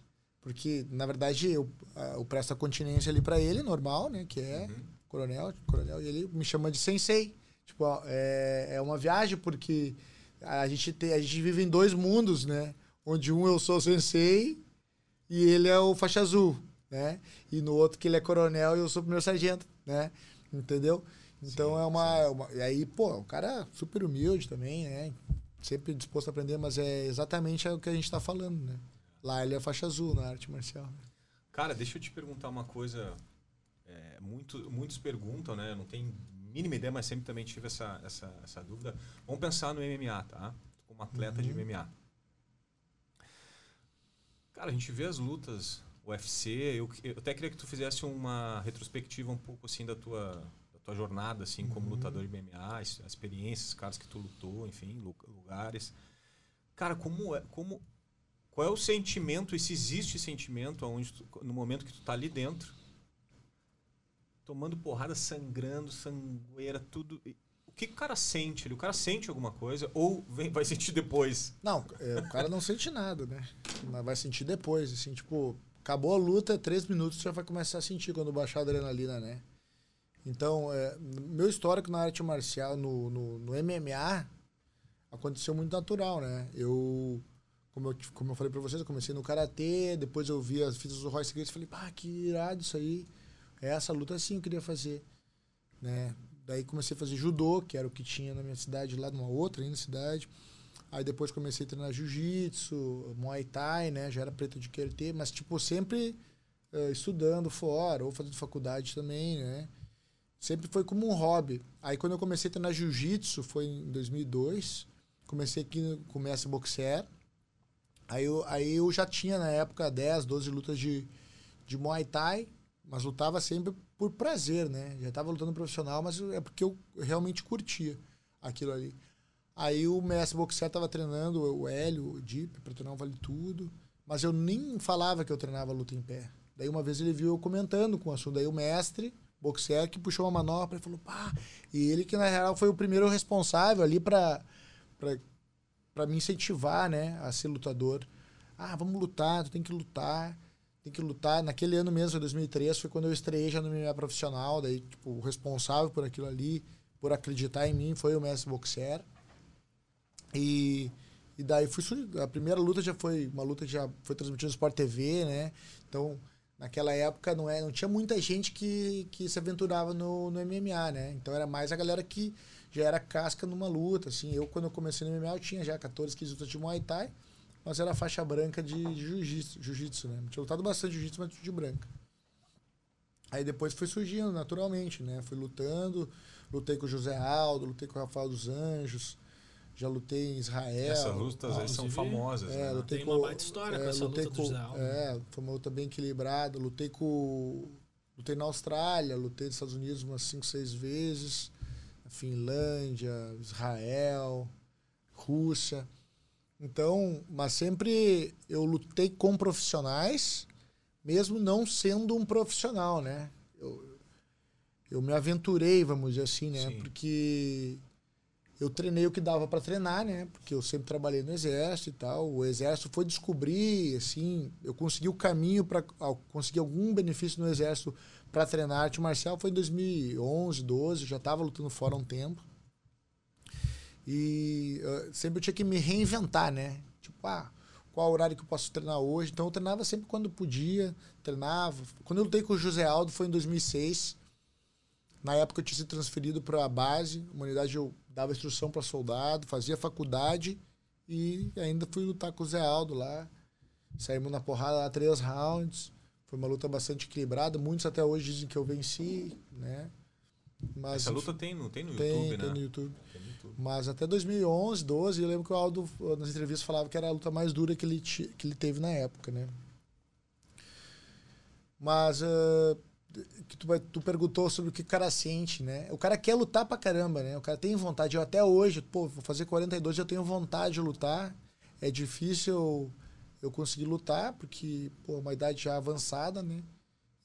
Porque, na verdade, eu, eu presto a continência ali para ele, normal, né? Que é uhum. coronel, coronel, e ele me chama de sensei. Tipo, é, é uma viagem, porque a gente, tem, a gente vive em dois mundos, né? Onde um eu sou sensei e ele é o faixa azul, né? E no outro que ele é coronel e eu sou primeiro sargento, né? Entendeu? Então sim, é, uma, é, uma, E aí, pô, o cara é super humilde também, né? Sempre disposto a aprender, mas é exatamente o que a gente está falando, né? Lá ele é faixa azul na arte marcial. Cara, deixa eu te perguntar uma coisa. É, muito, muitos perguntam, né? Não tem mínima ideia, mas sempre também tive essa, essa, essa dúvida. Vamos pensar no MMA, tá? Como atleta uhum. de MMA. Cara, a gente vê as lutas UFC. Eu, eu até queria que tu fizesse uma retrospectiva um pouco assim da tua, da tua jornada, assim, como uhum. lutador de MMA, a experiência, os caras que tu lutou, enfim, lugares. Cara, como é, como, qual é o sentimento, e se existe sentimento aonde tu, no momento que tu tá ali dentro, tomando porrada, sangrando, sangueira, tudo. Que, o cara sente? O cara sente alguma coisa ou vem, vai sentir depois? Não, é, o cara não sente nada, né? Mas vai sentir depois, assim, tipo, acabou a luta, três minutos já vai começar a sentir quando baixar a adrenalina, né? Então, é, meu histórico na arte marcial, no, no, no, MMA, aconteceu muito natural, né? Eu, como eu, como eu falei pra vocês, eu comecei no Karatê, depois eu vi as fitas do Royce Gracie e falei, pá, que irado isso aí. É essa luta assim eu queria fazer, né? Daí comecei a fazer judô, que era o que tinha na minha cidade, lá numa outra ainda cidade. Aí depois comecei a treinar jiu-jitsu, muay thai, né? Já era preto de karatê, mas tipo sempre uh, estudando fora ou fazendo faculdade também, né? Sempre foi como um hobby. Aí quando eu comecei a treinar jiu-jitsu, foi em 2002. Comecei aqui com mestre boxer. Aí eu, aí eu já tinha na época 10, 12 lutas de, de Muay Thai, mas lutava sempre por prazer, né? Já estava lutando profissional, mas é porque eu realmente curtia aquilo ali. Aí o mestre boxer estava treinando o Hélio, o Deep, para treinar o Vale Tudo, mas eu nem falava que eu treinava luta em pé. Daí uma vez ele viu eu comentando com o assunto. Daí o mestre boxer que puxou uma manopla e falou, pá. E ele que na real foi o primeiro responsável ali para para me incentivar, né, a ser lutador. Ah, vamos lutar, tu tem que lutar, tem que lutar. Naquele ano mesmo, 2003, foi quando eu estreiei já no MMA profissional, daí tipo, o responsável por aquilo ali, por acreditar em mim, foi o mestre boxer. E e daí fui a primeira luta já foi uma luta que já foi transmitida no Sport TV, né? Então, naquela época não, é, não tinha muita gente que, que se aventurava no, no MMA, né? Então era mais a galera que já era casca numa luta, assim. Eu, quando eu comecei no MMA, eu tinha já 14, 15 lutas de Muay Thai, mas era faixa branca de, de jiu-jitsu, jiu né? tinha lutado bastante jiu-jitsu, mas de branca. Aí depois foi surgindo naturalmente, né? Fui lutando, lutei com o José Aldo, lutei com o Rafael dos Anjos, já lutei em Israel. Essas lutas aí são famosas. É, né? lutei Tem com, uma baita história é, com essa luta com, do Israel. É, foi uma luta bem equilibrada. Lutei com. Lutei na Austrália, lutei nos Estados Unidos umas 5, 6 vezes. Na Finlândia, Israel, Rússia. Então, mas sempre eu lutei com profissionais, mesmo não sendo um profissional, né? Eu, eu me aventurei, vamos dizer assim, né? Sim. Porque eu treinei o que dava para treinar, né? Porque eu sempre trabalhei no exército e tal. O exército foi descobrir, assim, eu consegui o caminho para conseguir algum benefício no exército para treinar arte marcial foi em 2011, 12, já estava lutando fora há um tempo. E uh, sempre eu tinha que me reinventar, né? Tipo, ah, qual horário que eu posso treinar hoje? Então eu treinava sempre quando podia, treinava. Quando eu lutei com o José Aldo foi em 2006. Na época eu tinha sido transferido para a base, uma unidade eu dava instrução para soldado, fazia faculdade e ainda fui lutar com o Zé Aldo lá. Saímos na porrada lá três rounds. Foi uma luta bastante equilibrada. Muitos até hoje dizem que eu venci, né? Mas, Essa luta tem, não tem no YouTube, né? Tem YouTube. Tem no YouTube. Mas até 2011, 12, eu lembro que o Aldo nas entrevistas falava que era a luta mais dura que ele, que ele teve na época, né? Mas uh, tu, tu perguntou sobre o que o cara sente, né? O cara quer lutar pra caramba, né? O cara tem vontade. Eu até hoje, pô, vou fazer 42, eu tenho vontade de lutar. É difícil eu, eu conseguir lutar, porque, pô, é uma idade já avançada, né?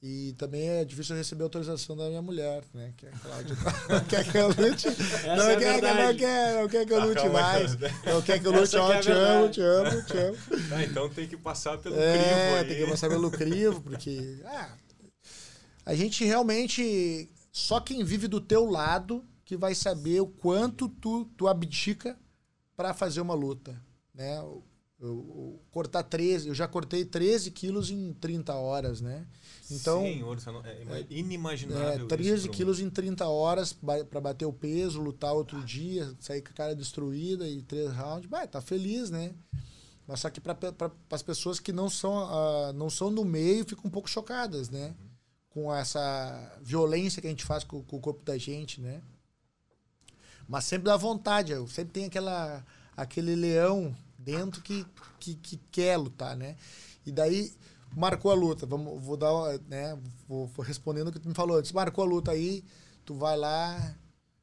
E também é difícil receber autorização da minha mulher, né? Que é a Cláudia. não quer que eu lute. não, é quer, não, quer, não quer que eu lute ah, mais. Não quer que eu lute. Ó, é te amo, te amo, te amo. Ah, então tem que passar pelo é, crivo. É, tem que passar pelo crivo, porque. Ah, a gente realmente. Só quem vive do teu lado que vai saber o quanto tu, tu abdica para fazer uma luta. Né? Eu, eu, cortar 13, eu já cortei 13 quilos em 30 horas, né? Então, Senhor, é, é inimaginável. É, 13 quilos em 30 horas para bater o peso, lutar outro dia, sair com a cara destruída e três rounds. Vai, tá feliz, né? Mas só que para as pessoas que não são, uh, não são no meio, ficam um pouco chocadas, né? Uhum com essa violência que a gente faz com, com, o corpo da gente, né? Mas sempre dá vontade, sempre tem aquela, aquele leão dentro que, que, que quer lutar, né? E daí marcou a luta, vamos, vou dar, né? Vou, vou respondendo o que tu me falou antes. Marcou a luta aí, tu vai lá,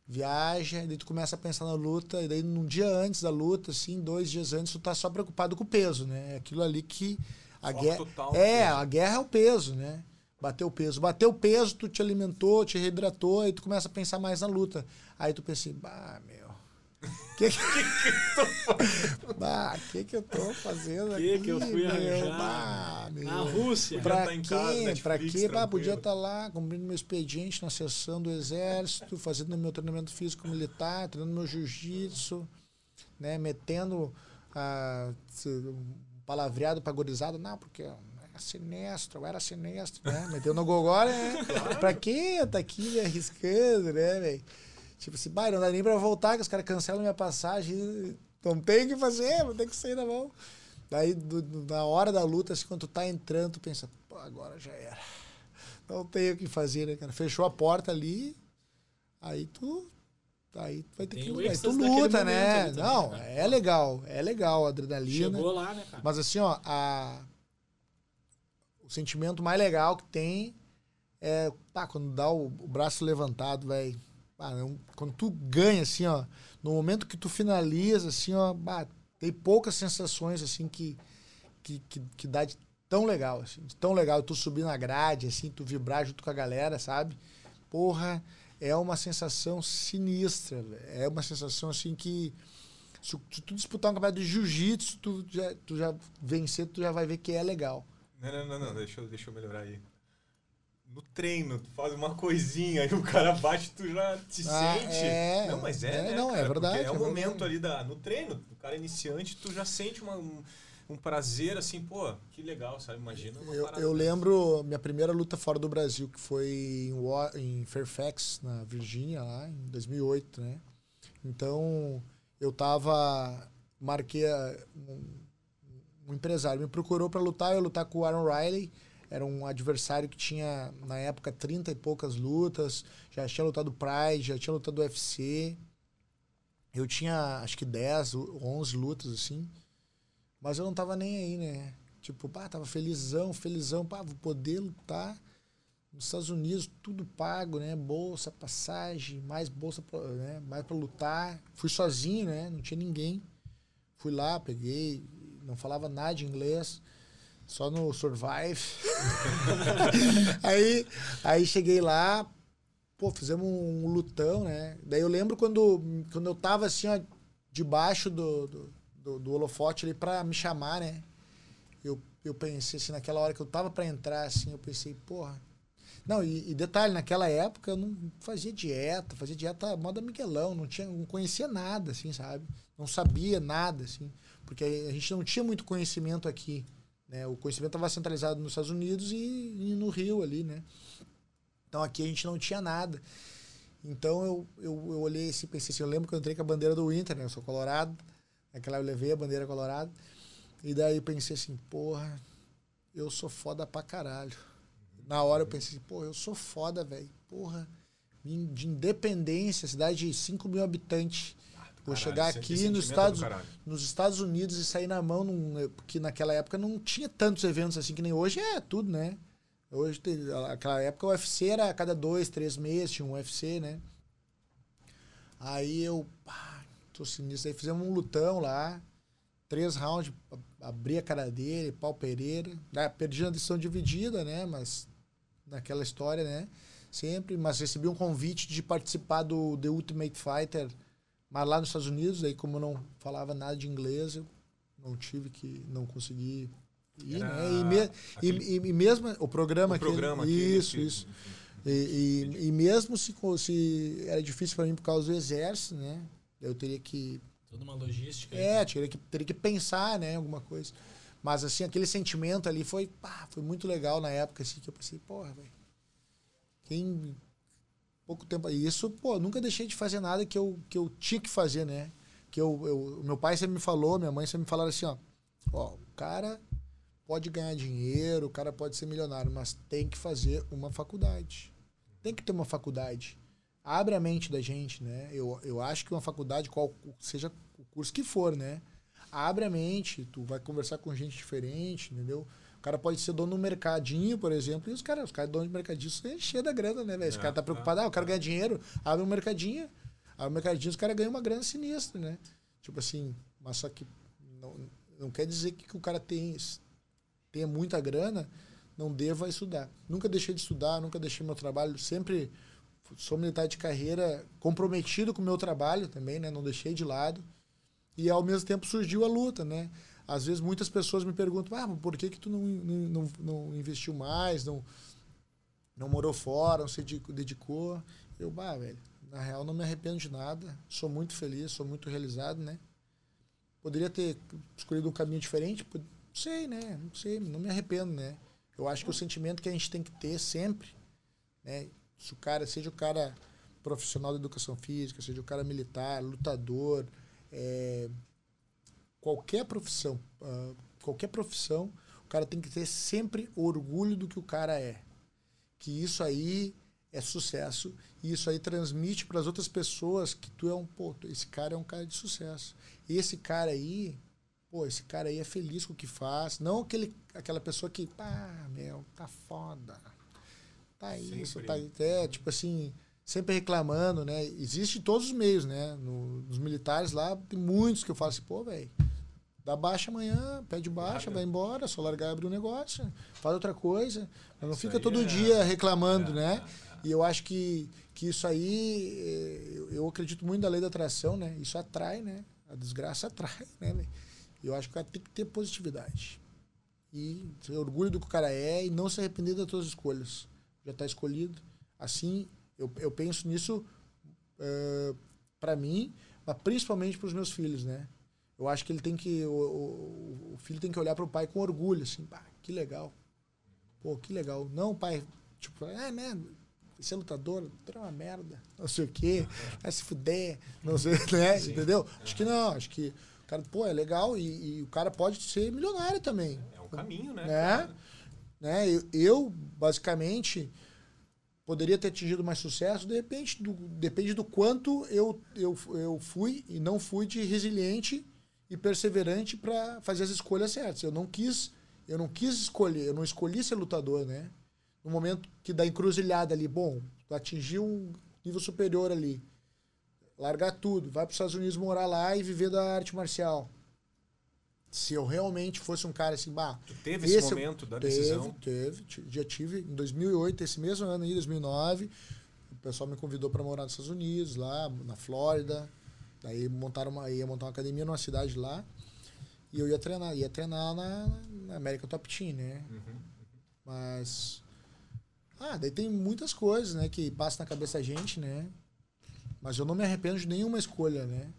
viaja, e daí tu começa a pensar na luta, e daí num dia antes da luta, assim, dois dias antes, tu tá só preocupado com o peso, né? Aquilo ali que a Foco guerra total no é, peso. a guerra é o peso, né? Bateu o peso. Bateu o peso, tu te alimentou, te reidratou, aí tu começa a pensar mais na luta. Aí tu pensa bah, meu. Que que, bah, que que eu tô fazendo Que aqui? que eu fui meu? Bah, meu. Na Rússia. Pra- tá quê? casa, pra quê? Bah, podia estar lá cumprindo meu expediente na sessão do exército, fazendo meu treinamento físico militar, treinando meu jiu-jitsu, né? Metendo ah, palavreado pra gorizada. Não, porque sinestro, eu era sinestro, né? Metendo no gogó, né? Pra quê? Tá aqui me arriscando, né, velho? Tipo assim, bah, não dá nem pra voltar, que os caras cancelam minha passagem. Não tem o que fazer, vou ter que sair na mão. Daí, do- do- na hora da luta, assim, quando tu tá entrando, tu pensa, pô, agora já era. Não tem o que fazer, né, cara? Fechou a porta ali, aí tu. Aí tu vai ter Tem que. Aí tu luta, né? também, Não, né? é legal, é legal a adrenalina. Chegou lá, né, cara? Mas assim, ó, a... o sentimento mais legal que tem é pá, quando dá o, o braço levantado, velho. Quando tu ganha, assim, ó, no momento que tu finaliza, assim, ó, bah, tem poucas sensações, assim, que, que, que, que dá de tão legal, assim, de tão legal. Tu subir na grade, assim, tu vibrar junto com a galera, sabe? Porra, é uma sensação sinistra. É uma sensação, assim, que se, se tu disputar um campeonato de jiu-jitsu, tu já, tu já vencer, tu já vai ver que é legal. Não, não, não, não, deixa deixa eu melhorar aí. No treino, tu faz uma coisinha e o cara bate, tu já te Ah, sente. é. não, mas é, É, né, não, é cara? verdade, Porque é o é momento verdade. ali da, no treino, o cara iniciante, tu já sente uma, um, um prazer assim, pô, que legal, sabe? Imagina uma Eu, eu lembro minha primeira luta fora do Brasil, que foi em, em Fairfax, na Virgínia, lá em 2008, né? Então, eu tava... Marquei... Um, um empresário me procurou para lutar, eu ia lutar com o Aaron Riley, era um adversário que tinha, na época, 30 e poucas lutas, já tinha lutado Pride, já tinha lutado UFC. Eu tinha, acho que 10, 11 lutas, assim. Mas eu não tava nem aí, né? Tipo, pá, tava felizão, felizão, pá, vou poder lutar nos Estados Unidos, tudo pago, né? Bolsa, passagem, mais bolsa, pra, né? mais pra lutar. Fui sozinho, né? Não tinha ninguém. Fui lá, peguei, não falava nada de inglês, só no Survive. aí, aí cheguei lá, pô, fizemos um lutão, né? Daí eu lembro quando, quando eu tava assim, ó, debaixo do, do, do, do holofote ali pra me chamar, né? Eu, eu pensei assim, naquela hora que eu tava pra entrar, assim, eu pensei, porra. Não, e, e detalhe, naquela época eu não fazia dieta, fazia dieta moda Miguelão, não, tinha, não conhecia nada, assim, sabe? Não sabia nada, assim, porque a gente não tinha muito conhecimento aqui, né? O conhecimento estava centralizado nos Estados Unidos e, e no Rio ali, né? Então aqui a gente não tinha nada. Então eu, eu, eu olhei assim, pensei assim, eu lembro que eu entrei com a bandeira do Inter, né? Eu sou colorado. Naquela eu levei a bandeira colorado. E daí pensei assim, porra, eu sou foda pra caralho. Na hora eu pensei, assim, porra, eu sou foda, velho. Porra, de independência, cidade de 5 mil habitantes. Vou Caralho, chegar aqui nos Estados, nos Estados Unidos e sair na mão, num, porque naquela época não tinha tantos eventos assim que nem hoje é tudo, né? Hoje, tem- naquela época o UFC era a cada dois, três meses, tinha um UFC, né? Aí eu, pá, tô sinistro. Aí fizemos um lutão lá, três rounds, abri a cara dele, pau Pereira. Ah, Perdi na decisão dividida, né? Mas naquela história, né? Sempre, mas recebi um convite de participar do The Ultimate Fighter, mas lá nos Estados Unidos, aí como eu não falava nada de inglês, eu não tive que, não consegui ir, Era né? E, me- aquele- e, e- e mesmo o programa, o aquele- programa aquele isso, que- isso. E, e, e mesmo se, se era difícil para mim por causa do exército, né? Eu teria que Toda uma logística. aí. é, teria que, teria que pensar, né, alguma coisa. Mas, assim, aquele sentimento ali foi, pá, foi muito legal na época, assim, que eu pensei, porra, velho. Quem. Pouco tempo. E isso, pô, nunca deixei de fazer nada que eu, que eu tinha que fazer, né? Que eu, eu, meu pai sempre me falou, minha mãe sempre me falaram assim, ó. Ó, o cara pode ganhar dinheiro, o cara pode ser milionário, mas tem que fazer uma faculdade. Tem que ter uma faculdade. Abre a mente da gente, né? Eu, eu acho que uma faculdade, qual seja o curso que for, né? Abre a mente, tu vai conversar com gente diferente, entendeu? O cara pode ser dono de um mercadinho, por exemplo, e os caras, os caras donos de mercadinho são cheios da grana, né, velho? Esse É, cara tá preocupado, ah, eu quero ganhar dinheiro, abre um mercadinho. Abre um mercadinho, os caras ganham uma grana sinistra, né? Tipo assim, mas só que não, não quer dizer que, que o cara tem, tenha muita grana, não deva estudar. Nunca deixei de estudar, nunca deixei meu trabalho, sempre sou militar de carreira comprometido com o meu trabalho também, né? Não deixei de lado. E ao mesmo tempo surgiu a luta, né? Às vezes muitas pessoas me perguntam, ah, por que que tu não, não, não, investiu mais, não, não morou fora, não se dedicou? Eu, bah, velho, na real não me arrependo de nada, sou muito feliz, sou muito realizado, né? Poderia ter escolhido um caminho diferente? Não sei, né? Não sei, não me arrependo, né? Eu acho que o sentimento que a gente tem que ter sempre, né? Se o cara, seja o cara profissional da educação física, seja o cara militar, lutador, é, qualquer profissão, uh, qualquer profissão, o cara tem que ter sempre orgulho do que o cara é. Que isso aí é sucesso e isso aí transmite para as outras pessoas que tu é um, pô, esse cara é um cara de sucesso. Esse cara aí, pô, esse cara aí é feliz com o que faz, não aquele aquela pessoa que, pá, meu, tá foda. Tá isso, tá é, tipo assim, sempre reclamando, né? Existe em todos os meios, né? No, nos militares lá, tem muitos que eu falo assim, pô, velho, dá baixa amanhã, pede baixa, Larga. vai embora, só largar e abrir um negócio, faz outra coisa. Mas não isso fica todo é... dia reclamando, é, né? É, e eu acho que, que isso aí, eu, eu acredito muito na lei da atração, né? Isso atrai, né? A desgraça atrai, né? Eu acho que o cara tem que ter positividade. E ter orgulho do que o cara é e não se arrepender das suas escolhas. Já está escolhido. Assim, eu, eu penso nisso uh, para mim, mas principalmente para os meus filhos, né? Eu acho que ele tem que o, o, filho tem que olhar para o pai com orgulho, assim, pá, que legal. Pô, que legal. Não, pai, tipo, é, né? Ser lutador, é uma merda, não sei o quê, vai se fuder, não sei, né? Sim. Entendeu? Acho que não, acho que o cara, pô, é legal e, e o cara pode ser milionário também. É um caminho, né? né? né? Eu, eu, basicamente, poderia ter atingido mais sucesso, de repente, do, depende do quanto eu, eu, eu fui e não fui de resiliente e perseverante para fazer as escolhas certas. Eu não quis, eu não quis escolher, eu não escolhi ser lutador, né? No momento que da encruzilhada ali, bom, tu atingiu um nível superior ali, largar tudo, vai para os Estados Unidos morar lá e viver da arte marcial. Se eu realmente fosse um cara assim, bah, tu teve esse, esse momento da teve, decisão? Teve, já tive em 2008, esse mesmo ano aí, 2009, o pessoal me convidou para morar nos Estados Unidos, lá na Flórida, Daí montaram uma, ia montar uma academia numa cidade lá. E eu ia treinar, ia treinar na, na América Top Team, né? Uhum. Mas. Ah, daí tem muitas coisas, né, que passam na cabeça da gente, né? Mas eu não me arrependo de nenhuma escolha, né?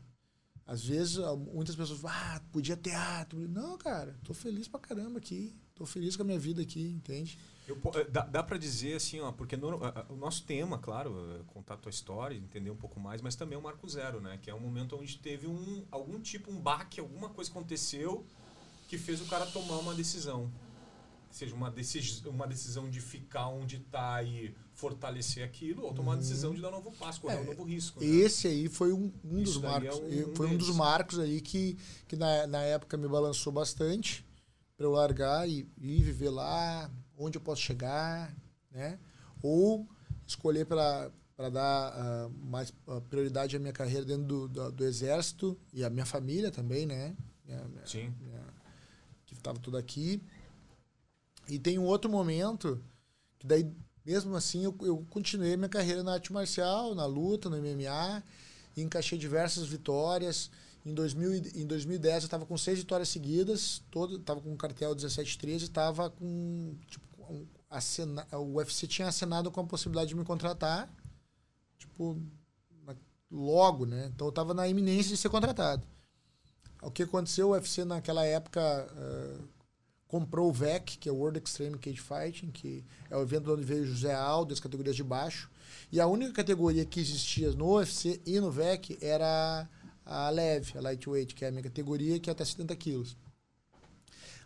Às vezes, muitas pessoas falam, ah, podia teatro. Não, cara, tô feliz pra caramba aqui. Tô feliz com a minha vida aqui, entende? Eu, eh, dá dá para dizer assim, ó, porque no, o nosso tema, claro, é contar a tua história, entender um pouco mais, mas também é o marco zero, né? Que é um momento onde teve um, algum tipo, um baque, alguma coisa aconteceu que fez o cara tomar uma decisão. Seja uma, decis, uma decisão de ficar onde está e fortalecer aquilo, ou tomar uma uhum. decisão de dar um novo passo, correr é, um novo risco. Né? Esse aí foi um, um dos marcos. É um, foi um dos marcos aí que, que na, na época me balançou bastante para eu largar e, e viver lá, onde eu posso chegar, né? Ou escolher para para dar uh, mais uh, prioridade à minha carreira dentro do, do, do, exército e à minha família também, né? Minha, minha, Sim. Minha, que estava tudo aqui. E tem um outro momento que daí, mesmo assim, eu, eu continuei minha carreira na arte marcial, na luta, no MMA, e encaixei diversas vitórias. Em, 2000, em 2010 eu estava com seis vitórias seguidas, todo, tava com um cartel 17-13, estava com tipo, acena, o UFC tinha assinado com a possibilidade de me contratar, tipo, logo, né? Então eu estava na iminência de ser contratado. O que aconteceu, o UFC naquela época uh, comprou o VEC, que é o World Extreme Cage Fighting, que é o evento onde veio José Aldo, as categorias de baixo. E a única categoria que existia no UFC e no VEC era a leve, a lightweight, que é a minha categoria, que é até 70 quilos.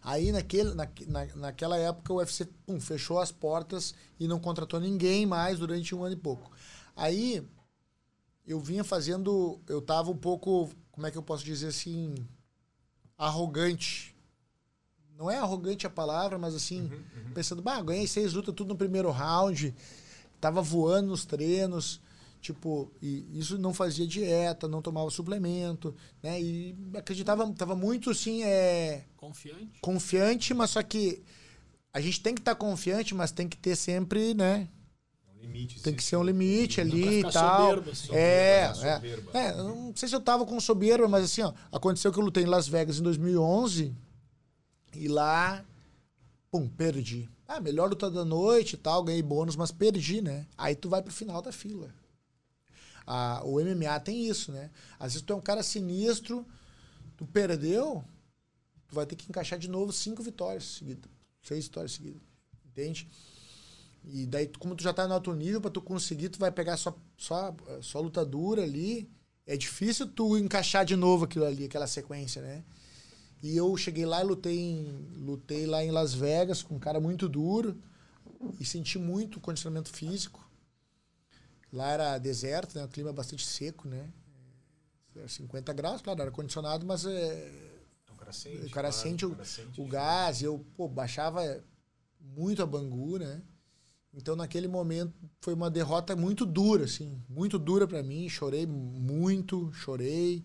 Aí, naquele, na, na, naquela época, o UFC pum, fechou as portas e não contratou ninguém mais durante um ano e pouco. Aí, eu vinha fazendo. Eu tava um pouco, como é que eu posso dizer assim, arrogante não é arrogante a palavra, mas assim, Uhum, uhum. pensando, bah, ganhei seis lutas tudo no primeiro round, tava voando nos treinos, tipo, e isso não fazia dieta, não tomava suplemento, né? E acreditava, tava muito assim, é, Confiante. confiante, mas só que a gente tem que estar confiante, mas tem que ter sempre, né? É um limite. Tem que ser um limite ali e tal. soberbo, assim. É, Soberba, é. soberba. É, não sei se eu tava com soberba, mas assim, ó, aconteceu que eu lutei em Las Vegas em 2011 e lá, pum, perdi. Ah, melhor luta da noite e tal, ganhei bônus, mas perdi, né? Aí tu vai pro final da fila. Ah, o MMA tem isso, né? Às vezes tu é um cara sinistro, tu perdeu, tu vai ter que encaixar de novo cinco vitórias seguidas, seis vitórias seguidas, entende? E daí, como tu já tá no alto nível, pra tu conseguir, tu vai pegar só, só, só luta dura ali. É difícil tu encaixar de novo aquilo ali, aquela sequência, né? E eu cheguei lá e lutei, em, lutei lá em Las Vegas com um cara muito duro e senti muito condicionamento físico. Lá era deserto, né? O clima bastante seco, né? Era 50 graus, claro, era condicionado, mas é, O cara sente. o cara claro, sente o, cara sente o de- gás, e eu pô, baixava muito a bangu, né? Então naquele momento foi uma derrota muito dura, assim, muito dura pra mim. Chorei muito, chorei.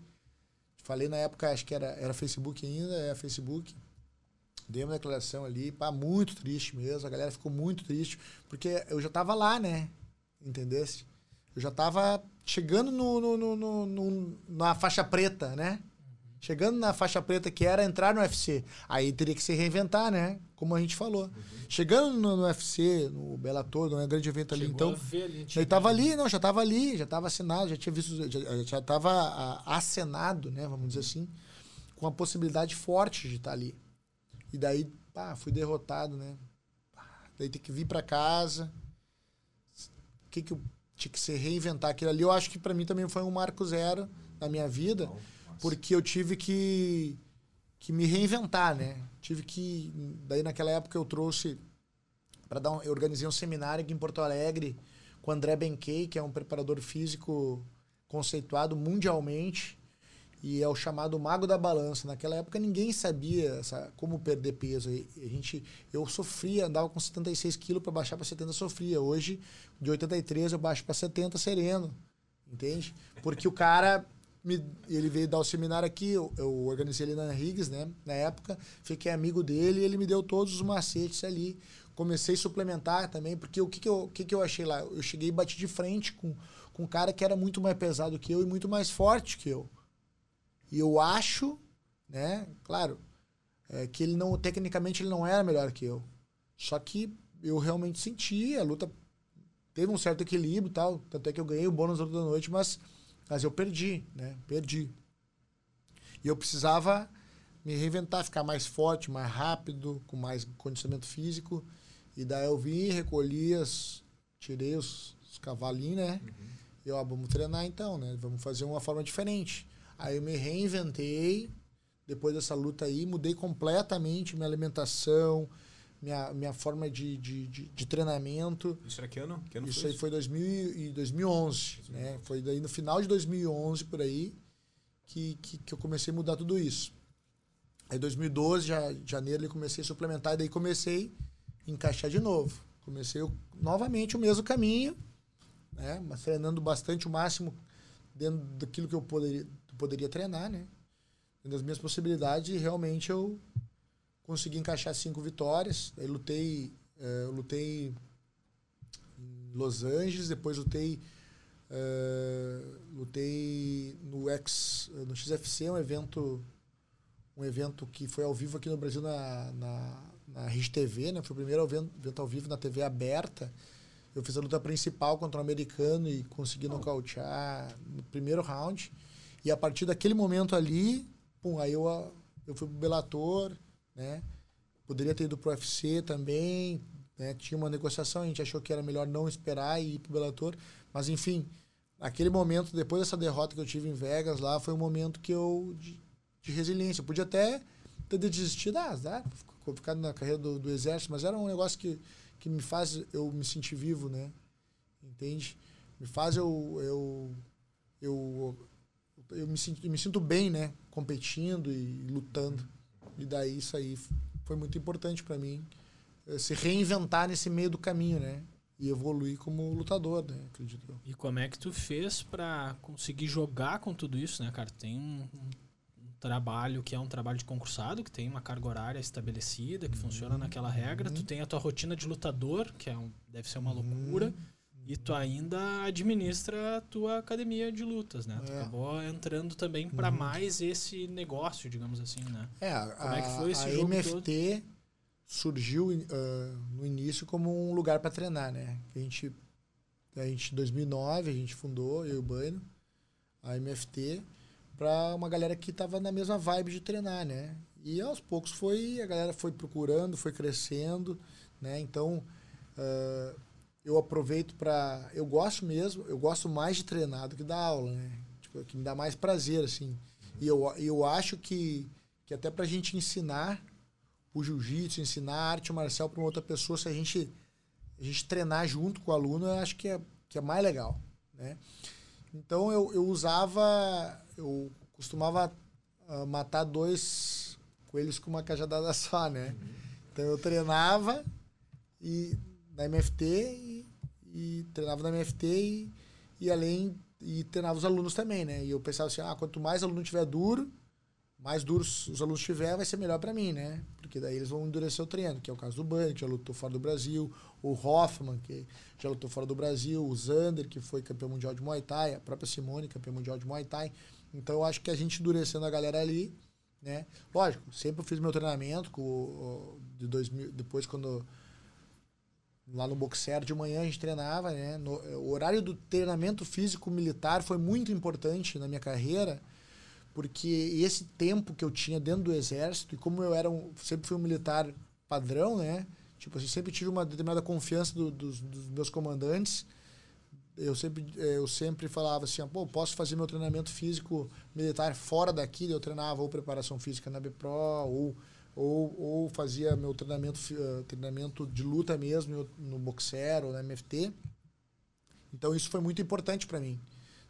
Falei na época, acho que era, era Facebook ainda, é Facebook. Dei uma declaração ali, pá, muito triste mesmo. A galera ficou muito triste, porque eu já tava lá, né? Entendesse? Eu já tava chegando no, no, no, no- na faixa preta, né? Chegando na faixa preta que era entrar no UFC. Aí teria que se reinventar, né? Como a gente falou. Chegando no, no UFC, no Bellator, no grande evento ali, Chegou então. ali, Ele tava ali, não, já tava ali, já tava assinado, já tinha visto, já, já tava ah, acenado, né, vamos dizer assim, com a possibilidade forte de estar ali. E daí, pá, fui derrotado, né? Daí tem que vir pra casa. O que que eu tinha que se reinventar aquilo ali? Eu acho que pra mim também foi um marco zero na minha vida, porque eu tive que que me reinventar, né? Tive que daí naquela época eu trouxe para dar um, eu organizei um seminário aqui em Porto Alegre com o André Benkei, que é um preparador físico conceituado mundialmente e é o chamado mago da balança. Naquela época ninguém sabia essa, como perder peso. A gente, eu sofria, andava com 76 quilos para baixar para 70, sofria. Hoje, de 83 eu baixo para 70 sereno, entende? Porque o cara me, ele veio dar o seminário aqui, eu, eu organizei ele na Riggs, né? Na época, fiquei amigo dele e ele me deu todos os macetes ali. Comecei a suplementar também, porque o que, que, eu, que, que eu achei lá? Eu cheguei e bati de frente com, com um cara que era muito mais pesado que eu e muito mais forte que eu. E eu acho, né? Claro, é, que ele não, tecnicamente, ele não era melhor que eu. Só que eu realmente senti, a luta teve um certo equilíbrio e tal. Tanto é que eu ganhei o bônus da noite, mas, mas eu perdi, né? Perdi. E eu precisava me reinventar, ficar mais forte, mais rápido, com mais condicionamento físico. E daí eu vim, recolhi as. Tirei os, os cavalinhos, né? E ó, vamos treinar então, né? Vamos fazer uma forma diferente. Aí eu me reinventei depois dessa luta aí, mudei completamente minha alimentação, minha, minha forma de, de, de, de treinamento. Isso era que ano? Que ano Isso foi aí foi 2000 e 2011, né? Foi daí no final de 2011 por aí que, que, que eu comecei a mudar tudo isso. Aí 2012, já, janeiro, eu comecei a suplementar e daí comecei a encaixar de novo. Comecei o- novamente o mesmo caminho, né? Mas treinando bastante o máximo dentro daquilo que eu poderia, poderia treinar, né? Dentro das minhas possibilidades realmente eu consegui encaixar cinco vitórias. Aí lutei, eh, eu lutei em Los Angeles, depois lutei eh, lutei no X, no XFC, um evento um evento que foi ao vivo aqui no Brasil na, na, na Rede TV, né? Foi o primeiro evento, ao vivo na TV aberta. Eu fiz a luta principal contra um americano e consegui nocautear no primeiro round. E a partir daquele momento ali, pum, aí eu, eu fui pro Bellator, né? Poderia ter ido pro UFC também, né? Tinha uma negociação, a gente achou que era melhor não esperar e ir pro Bellator. Mas enfim, aquele momento, depois dessa derrota que eu tive em Vegas lá, foi um momento que eu... De, de resiliência. Eu podia até ter desistido, ah, ficou- ficar na carreira do, do exército, mas era um negócio que, que me faz eu me sentir vivo, né? Entende? Me faz eu eu eu, eu me, sinto, me sinto bem, né? Competindo e lutando. E daí isso aí foi muito importante para mim eh, se reinventar nesse meio do caminho, né? E evoluir como lutador, né? Acredito eu. E como é que tu fez para conseguir jogar com tudo isso, né, cara? Tem um, um, trabalho que é um trabalho de concursado, que tem uma carga horária estabelecida, que uhum. funciona naquela regra. Tu uhum. tem a tua rotina de lutador, que é um, deve ser uma uhum. E tu ainda administra a tua academia de lutas, né? É. Tu acabou entrando também para uhum. mais esse negócio, digamos assim, né? É, Como a, é que foi esse a jogo MFT todo? surgiu uh, no início como um lugar para treinar, né? A gente, a gente, em 2009, a gente fundou, eu e o Baino, a MFT, para uma galera que tava na mesma vibe de treinar, né? E aos poucos foi, a galera foi procurando, foi crescendo, né? Então, uh, eu aproveito para eu gosto mesmo eu gosto mais de treinar do que dar aula né? Tipo, que me dá mais prazer assim. E eu, eu acho que que até para a gente ensinar o jiu-jitsu ensinar a arte marcial para uma outra pessoa se a gente a gente treinar junto com o aluno eu acho que é que é mais legal né? Então eu, eu usava eu costumava uh, matar dois coelhos com uma cajadada só né? Uhum. então eu treinava e na MFT e, e treinava na MFT e, e além e treinava os alunos também, né? E eu pensava assim, ah, quanto mais aluno tiver duro, mais duros os alunos tiver, vai ser melhor para mim, né? Porque daí eles vão endurecer o treino, que é o caso do Bunny, que já lutou fora do Brasil, o Hoffman, que já lutou fora do Brasil, o Zander, que foi campeão mundial de Muay Thai, a própria Simone, campeão mundial de Muay Thai. Então eu acho que a gente endurecendo a galera ali, né? Lógico, sempre fiz meu treinamento com de 2000, depois quando lá no Boxer de manhã a gente treinava, né? No, o horário do treinamento físico militar foi muito importante na minha carreira, porque esse tempo que eu tinha dentro do exército, e como eu era um, sempre fui um militar padrão, né? Tipo assim, sempre tive uma determinada confiança do, dos, dos, meus comandantes. Eu sempre, eu sempre falava assim, pô, posso fazer meu treinamento físico militar fora daqui, eu treinava ou preparação física na BPRO, ou ou, ou fazia meu treinamento, uh, treinamento de luta mesmo no boxer ou na MFT. Então isso foi muito importante para mim,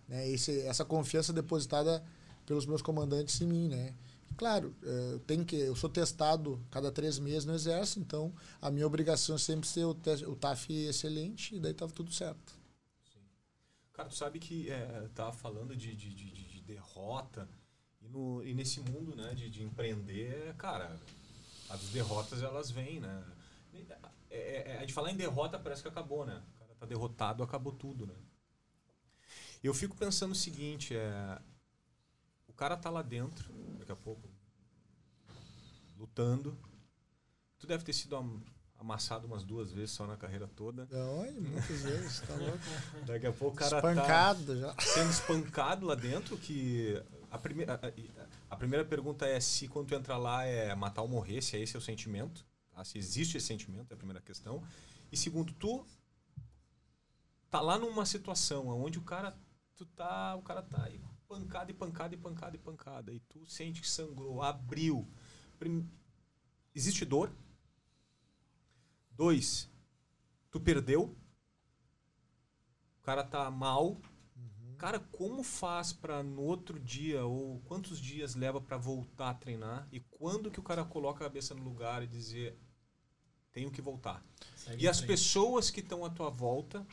né? Esse, essa confiança depositada pelos meus comandantes em mim, né? Claro, eu tenho que, eu sou testado cada três meses no exército, então a minha obrigação é sempre ser o, o TAF excelente e daí tava tudo certo. Sim. Cara, tu sabe que é, falando de, de, de, de derrota e, no, e nesse mundo né, de, de empreender, cara, as derrotas elas vêm, né? É, é, é, de falar em derrota parece que acabou, né? O cara tá derrotado, acabou tudo, né? Eu fico pensando o seguinte, é, o cara tá lá dentro, daqui a pouco, lutando. Tu deve ter sido amassado umas duas vezes só na carreira toda. Não, muitas vezes, tá louco. Daqui a pouco o cara Espancado tá já. sendo espancado lá dentro, que a primeira, a, primeira pergunta é se quando tu entra lá é matar ou morrer, se é esse o sentimento, tá? se existe esse sentimento, é a primeira questão. E segundo, tu tá lá numa situação onde o cara tu tá, o cara tá aí pancada e pancada e pancada e pancada e tu sente que sangrou, abriu. Existe dor? Dois, tu perdeu. O cara tá mal, Cara, como faz para no outro dia ou quantos dias leva para voltar a treinar e quando que o cara coloca a cabeça no lugar e dizer tenho que voltar? Segue e as pessoas que estão à tua volta,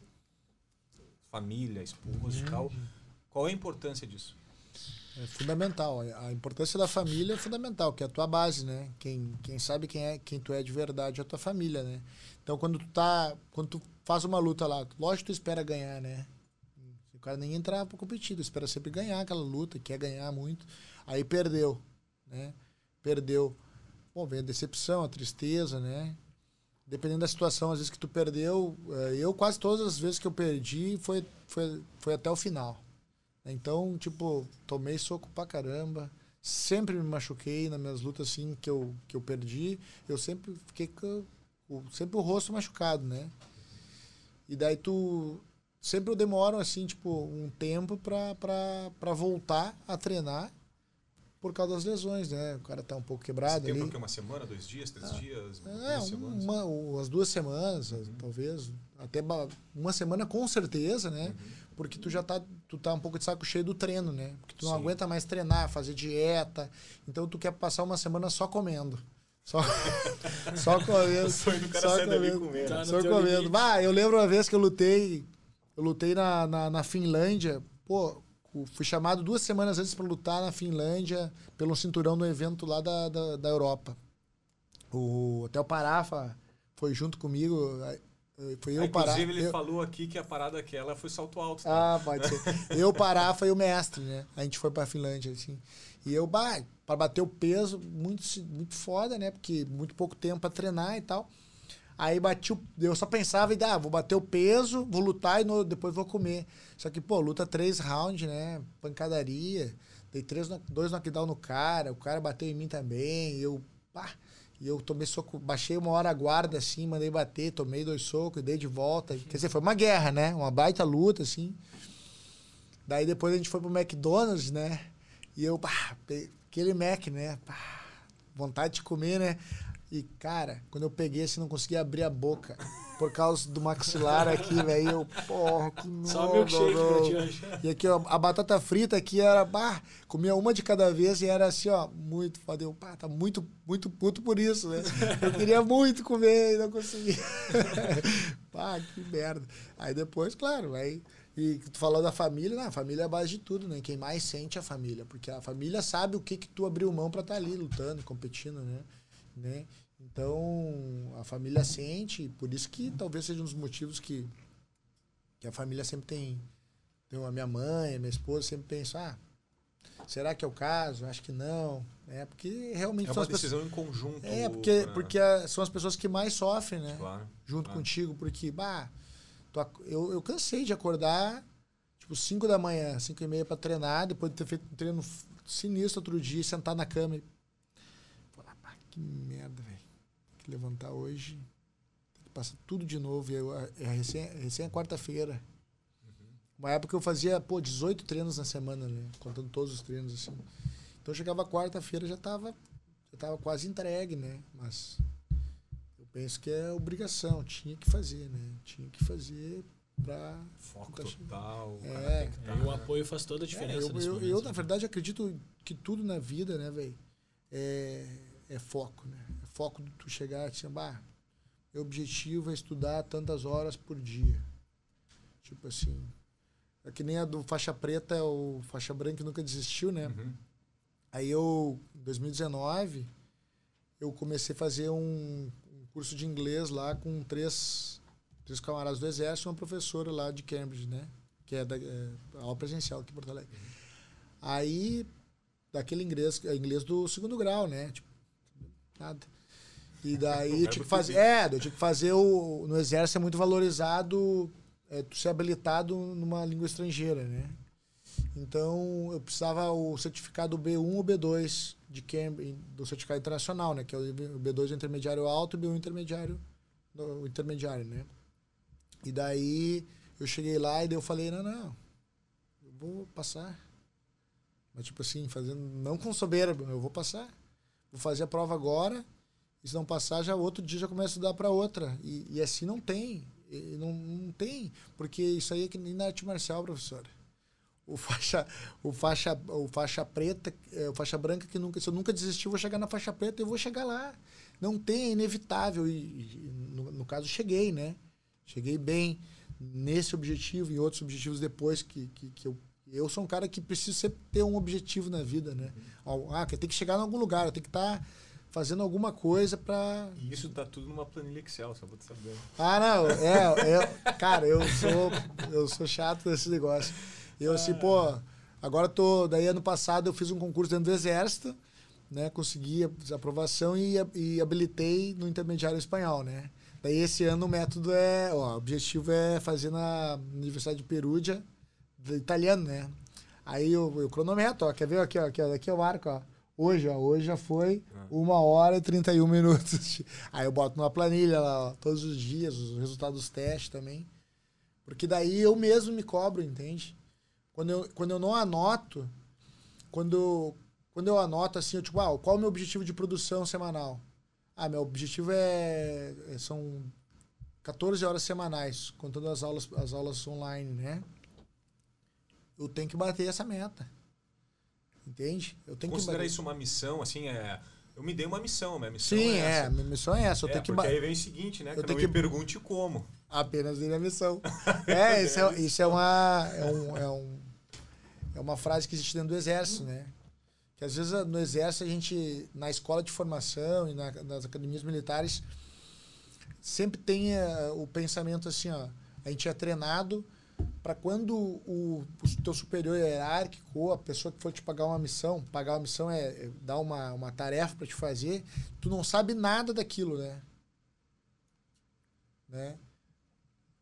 família, esposa uhum. e tal, qual é a importância disso? É fundamental. A importância da família é fundamental, que é a tua base, né? Quem, quem sabe quem é quem tu é de verdade é a tua família, né? Então quando tu tá, quando tu faz uma luta lá, lógico que tu espera ganhar, né? O cara nem entrava para competir, espera sempre ganhar aquela luta, quer ganhar muito. Aí perdeu, né? Perdeu. Bom, vem a decepção, a tristeza, né? Dependendo da situação, às vezes que tu perdeu, eh, eu quase todas as vezes que eu perdi foi, foi, foi até o final. Então, tipo, tomei soco pra caramba, sempre me machuquei nas minhas lutas assim que eu, que eu perdi, eu sempre fiquei com sempre o rosto machucado, né? E daí tu sempre eu demoro assim, tipo, um tempo para voltar a treinar por causa das lesões, né? O cara tá um pouco quebrado Esse tempo ali. que uma semana, dois dias, três ah, dias, é, uma, umas duas semanas, uhum. talvez, até uma semana com certeza, né? Uhum. Porque tu já tá, tu tá um pouco de saco cheio do treino, né? Porque tu não Sim. aguenta mais treinar, fazer dieta, então tu quer passar uma semana só comendo. Só, só comendo. O sonho do cara só sai dali comendo. comendo. Tá. Só comendo. limite. Bah, eu lembro uma vez que eu lutei. Eu lutei na, na, na Finlândia. Pô, fui chamado duas semanas antes para lutar na Finlândia pelo cinturão no evento lá da, da, da Europa. O Hotel Parafa foi junto comigo. aí, Foi eu, Ah. Inclusive, ele eu- falou aqui que a parada aquela foi salto alto. tá? Ah, pode ser. Eu, Parafa e o mestre, né? A gente foi pra Finlândia, assim. E eu, bah, pra bater o peso, muito, muito foda, né? Porque muito pouco tempo pra treinar e tal. Aí bati o. Eu só pensava, e, ah, vou bater o peso, vou lutar e no- depois vou comer. Só que, pô, luta três rounds, né? Pancadaria. Dei três, dois knockdown no cara, o cara bateu em mim também. E eu, pá. E eu tomei soco, baixei uma hora a guarda, assim, mandei bater, tomei dois socos, dei de volta. Quer dizer, foi uma guerra, né? Uma baita luta, assim. Daí depois a gente foi pro McDonald's, né? E eu, pá, aquele Mac, né? Pá, vontade de comer, né? E, cara, quando eu peguei assim, não conseguia abrir a boca. Por causa do maxilar aqui, velho. Eu, porra, que Só nojo, milkshake pra ti. E aqui, ó, a batata frita aqui era, bah, comia uma de cada vez e era assim, ó, muito foda. Eu, pá, tá muito, muito puto por isso, né? Eu queria muito comer e não conseguia. pá, que merda. Aí depois, claro, aí. E tu falou da família, né? A família é a base de tudo, né? Quem mais sente é a família, porque a família sabe o que que tu abriu mão pra estar ali lutando, competindo, né? né? Então, a família sente, por isso que talvez seja um dos motivos que, que a família sempre tem tem a minha mãe, a minha esposa sempre pensam, ah, será que é o caso? Acho que não. É porque realmente É uma as pessoas. decisão em conjunto. É, porque, pra- porque são as pessoas que mais sofrem, né? Claro. Junto claro. contigo, porque, bah, eu, eu cansei de acordar, tipo, 5 da manhã, 5 e meia pra treinar, depois de ter feito um treino sinistro outro dia, sentar na cama e. Falar, pá, que merda, que levantar hoje. Tem que passar tudo de novo. E eu, é recém, é recém a quarta-feira. Uma época eu fazia, pô, 18 treinos na semana, né? Contando todos os treinos, assim. Então eu chegava quarta-feira já tava, já tava quase entregue, né? Mas eu penso que é obrigação, tinha que fazer, né? Tinha que fazer pra. Foco Tá total. É. cara tem que E tá- o apoio faz toda a É, diferença. eu, nesse eu, eu, né? na verdade, acredito que tudo na vida, né, velho, é, é foco, né? É foco de tu chegar dizer, bah, meu objetivo é estudar tantas horas por dia. Tipo assim. É que nem a do faixa preta, o faixa branca que nunca desistiu, né? Uhum. Aí eu, em 2019, eu comecei a fazer um, um curso de inglês lá com três, três camaradas do exército e uma professora lá de Cambridge, né? Que é da é, aula presencial aqui em Porto Alegre. Aí, daquele inglês, é inglês do segundo grau, né? Tipo, nada. E daí eu tinha que fazer. É, eu tinha que fazer o. No exército é muito valorizado é, tu ser habilitado numa língua estrangeira, né? Então, eu precisava o certificado B1 ou B2 de Cambridge, do certificado internacional, né? Que é o B2 é o intermediário alto e o B1 intermediário, o intermediário, né? E daí eu cheguei lá e daí eu falei, não, não, eu vou passar. Mas tipo assim, fazendo, não com soberba, eu vou passar. Vou fazer a prova agora, e se não passar, já outro dia já começo a estudar para outra. E, e assim não tem. E não, não tem, porque isso aí é que nem na arte marcial, professor. O faixa, o faixa, o faixa preta, é, o faixa branca que nunca, se eu nunca desistir, vou chegar na faixa preta, eu vou chegar lá. Não tem, é inevitável. E, e no, no caso, cheguei, né? Cheguei bem nesse objetivo e outros objetivos depois que, que, que eu eu sou um cara que precisa ter um objetivo na vida, né? Ah, que tem que chegar em algum lugar, tenho que estar fazendo alguma coisa para isso tá tudo numa planilha Excel, só tu saber. Ah, não, é, é, cara, eu sou eu sou chato desse negócio. Eu assim, pô, agora tô, daí ano passado eu fiz um concurso dentro do exército, né? Consegui a aprovação e, e habilitei no intermediário espanhol, né? Daí esse ano o método é, ó, o objetivo é fazer na Universidade de Perugia, italiano, né? Aí eu, eu cronometro, ó, quer ver aqui, ó, aqui, ó, aqui eu marco, ó. Hoje, ó, hoje já foi uma hora e 31 minutos. Aí eu boto numa planilha lá, ó, todos os dias, os resultados dos testes também. Porque daí eu mesmo me cobro, entende? Quando eu, quando eu não anoto, quando, quando eu anoto assim, eu tipo, ah, qual é o meu objetivo de produção semanal? Ah, meu objetivo é, é são 14 horas semanais, contando as aulas, as aulas online, né? Eu tenho que bater essa meta. Entende? Eu tenho Considera que isso uma missão, assim, é... eu me dei uma missão, minha missão Sim, é, é, essa. minha missão é essa. Eu É, tenho que porque ba- aí vem o seguinte, né? Eu Que tenho não me que- pergunte como. apenas dei minha missão. é, isso é, isso é uma. É, um, é, um, é uma frase que existe dentro do exército, né? Que às vezes no exército a gente, na escola de formação e na- nas academias militares, sempre tem eh, o pensamento assim, ó. A gente é treinado para quando o, o teu superior hierárquico ou a pessoa que for te pagar uma missão, pagar uma missão é, é dar uma, uma tarefa para te fazer, tu não sabe nada daquilo, né? Né?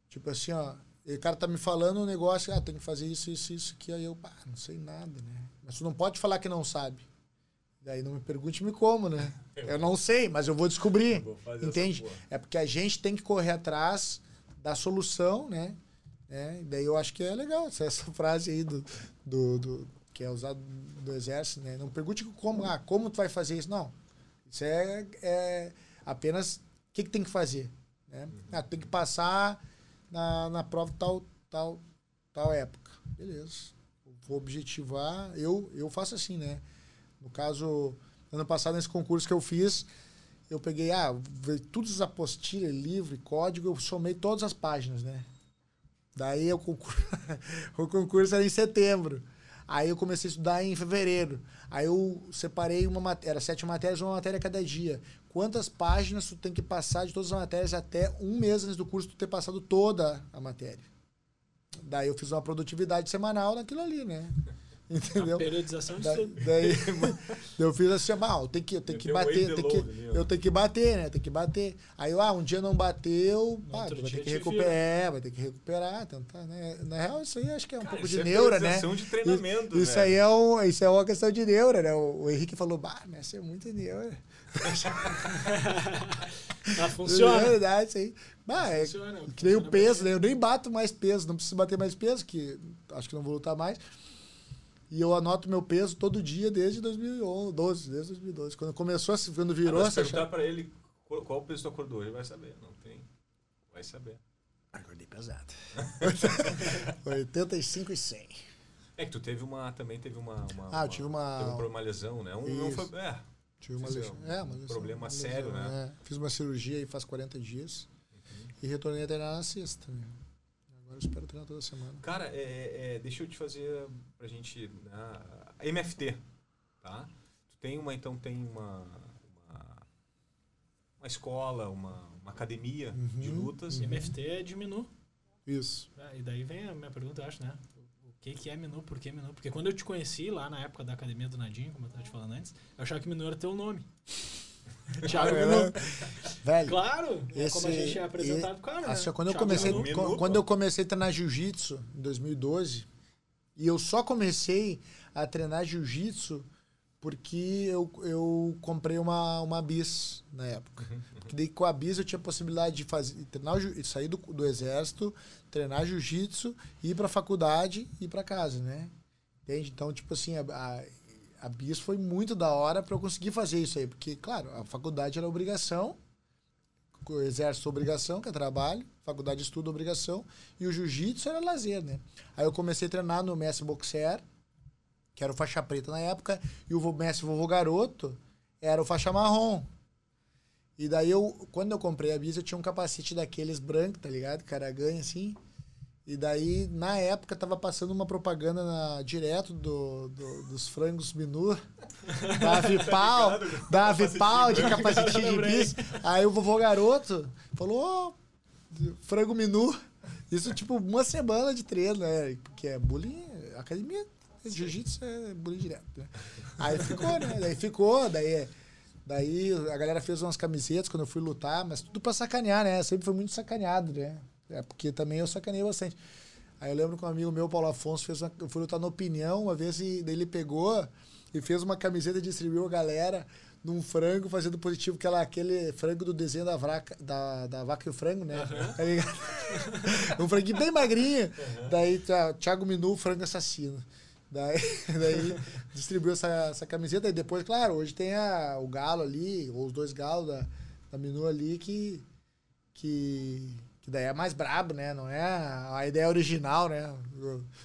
Tipo assim, ó, o cara tá me falando um negócio, ah, tem que fazer isso, isso, isso, que aí eu, pá, não sei nada, né? Mas tu não pode falar que não sabe. Daí não me pergunte-me como, né? Eu não sei, mas eu vou descobrir. Vou fazer essa Entende? É porque a gente tem que correr atrás da solução, né? Né? E daí eu acho que é legal essa, essa frase aí do, do, do- que é usado do exército, né? Não pergunte como, ah, como tu vai fazer isso. Não. Isso é, é apenas o que, que tem que fazer. Né? Ah, tem que passar na, na prova tal, tal, tal época. Beleza. Vou objetivar. Eu, eu faço assim, né? No caso, ano passado, nesse concurso que eu fiz, eu peguei, ah, todas as apostilhas, livro código, eu somei todas as páginas, né? Daí o concurso, o concurso era em setembro. Aí eu comecei a estudar em fevereiro. Aí eu separei uma matéria, era sete matérias, uma matéria cada dia. Quantas páginas tu tem que passar de todas as matérias até um mês antes do curso tu ter passado toda a matéria. Daí eu fiz uma produtividade semanal naquilo ali, né? Entendeu? A periodização de Da- tudo. daí eu fiz assim, ah, eu tenho que, eu tenho Eu que bater, tem que, ali, ó. eu tenho que bater, né? Tem que bater. Aí, ah, um dia não bateu, pá, vai ter que recuperar, é, vai ter que recuperar, tentar, né? Na real, isso aí acho que é um Cara, pouco de é neura, né? de treinamento, Isso aí é, um, isso é uma questão de neura, né? O, o Henrique falou, bah, mas isso é muito neura. Mas É funciona. verdade, isso aí. Bah, é, Funciona, que nem o peso, né? Eu nem bato mais peso, não preciso bater mais peso, que acho que não vou lutar mais. E eu anoto meu peso todo dia desde 2012, desde 2012. Quando começou, essa- quando virou Ah, essa se perguntar pra ele qual, o peso tu acordou, ele vai saber. Não tem. Vai saber. Acordei pesado. 85 e 100. É que tu teve uma. Também teve uma. uma Ah, eu tive uma- Teve uma, uma lesão, né? Um, não foi. É. Tive uma lesão. um É, uma lesão. problema uma sério, lesão, né? é. Fiz uma cirurgia aí faz 40 dias. Uhum. E retornei a treinar na sexta. né? Agora eu espero treinar toda semana. Cara, é, é, deixa eu te fazer pra gente. né, MFT, tá? Tu tem uma, então tem uma. Uma, uma escola, uma, uma academia de Uhum, lutas. MFT é de menu. Isso. Ah, e daí vem a minha pergunta, eu acho, né? O que, que é menu? Por que menu? Porque quando eu te conheci lá na época da academia do Nadinho, como eu tava te falando antes, eu achava que menu era teu nome. Thiago É, Minu. né? Velho, Claro, é Esse- como a gente é apresentado pro cara, Assim, né? quando, eu comecei, Minu. Pô. quando eu comecei a treinar jiu-jitsu em 2012, e eu só comecei a treinar jiu-jitsu porque eu, eu comprei uma, uma bis na época. Porque daí com a bis eu tinha a possibilidade de fazer, treinar, o sair do, do exército, treinar jiu-jitsu, ir pra faculdade e ir pra casa, né? Entende? Então, tipo assim, a, a, a bis foi muito da hora pra eu conseguir fazer isso aí. Porque, claro, a faculdade era obrigação, exército obrigação, que é trabalho, faculdade de estudo obrigação, e o jiu-jitsu era lazer, né? Aí eu comecei a treinar no mestre boxer, que era o faixa preta na época, e o mestre vovô garoto era o faixa marrom. E daí eu, quando eu comprei a bis, eu tinha um capacete daqueles branco, tá ligado? Cara ganha assim. E daí, na época, tava passando uma propaganda na- direto do, do- dos frangos Minu, da Vipal, ligado? da Capacete Vipal de branco. capacetinho de bis. Aí o vovô garoto falou, ó, frango Minu. Isso, tipo, uma semana de treino, né? Porque é bullying, academia, jiu-jitsu é bullying direto, né? Aí ficou, né? Daí ficou, daí... Daí a galera fez umas camisetas quando eu fui lutar, mas tudo pra sacanear, né? Sempre foi muito sacaneado, né? É porque também eu sacaneei bastante. Aí eu lembro que um amigo meu, Paulo Afonso, fez uma, eu fui lutar na opinião uma vez e daí ele pegou e fez uma camiseta e distribuiu a galera num frango fazendo positivo, que era aquele frango do desenho da, vraca, da, da vaca e o frango, né? Tá ligado? um franguinho bem magrinho. Daí tá, Thiago Minu, frango assassino. Daí, daí distribuiu essa, essa camiseta e depois, claro, hoje tem a, o galo ali, ou os dois galos da, da Minu ali que, que, Que daí é mais brabo, né? Não é a ideia original, né?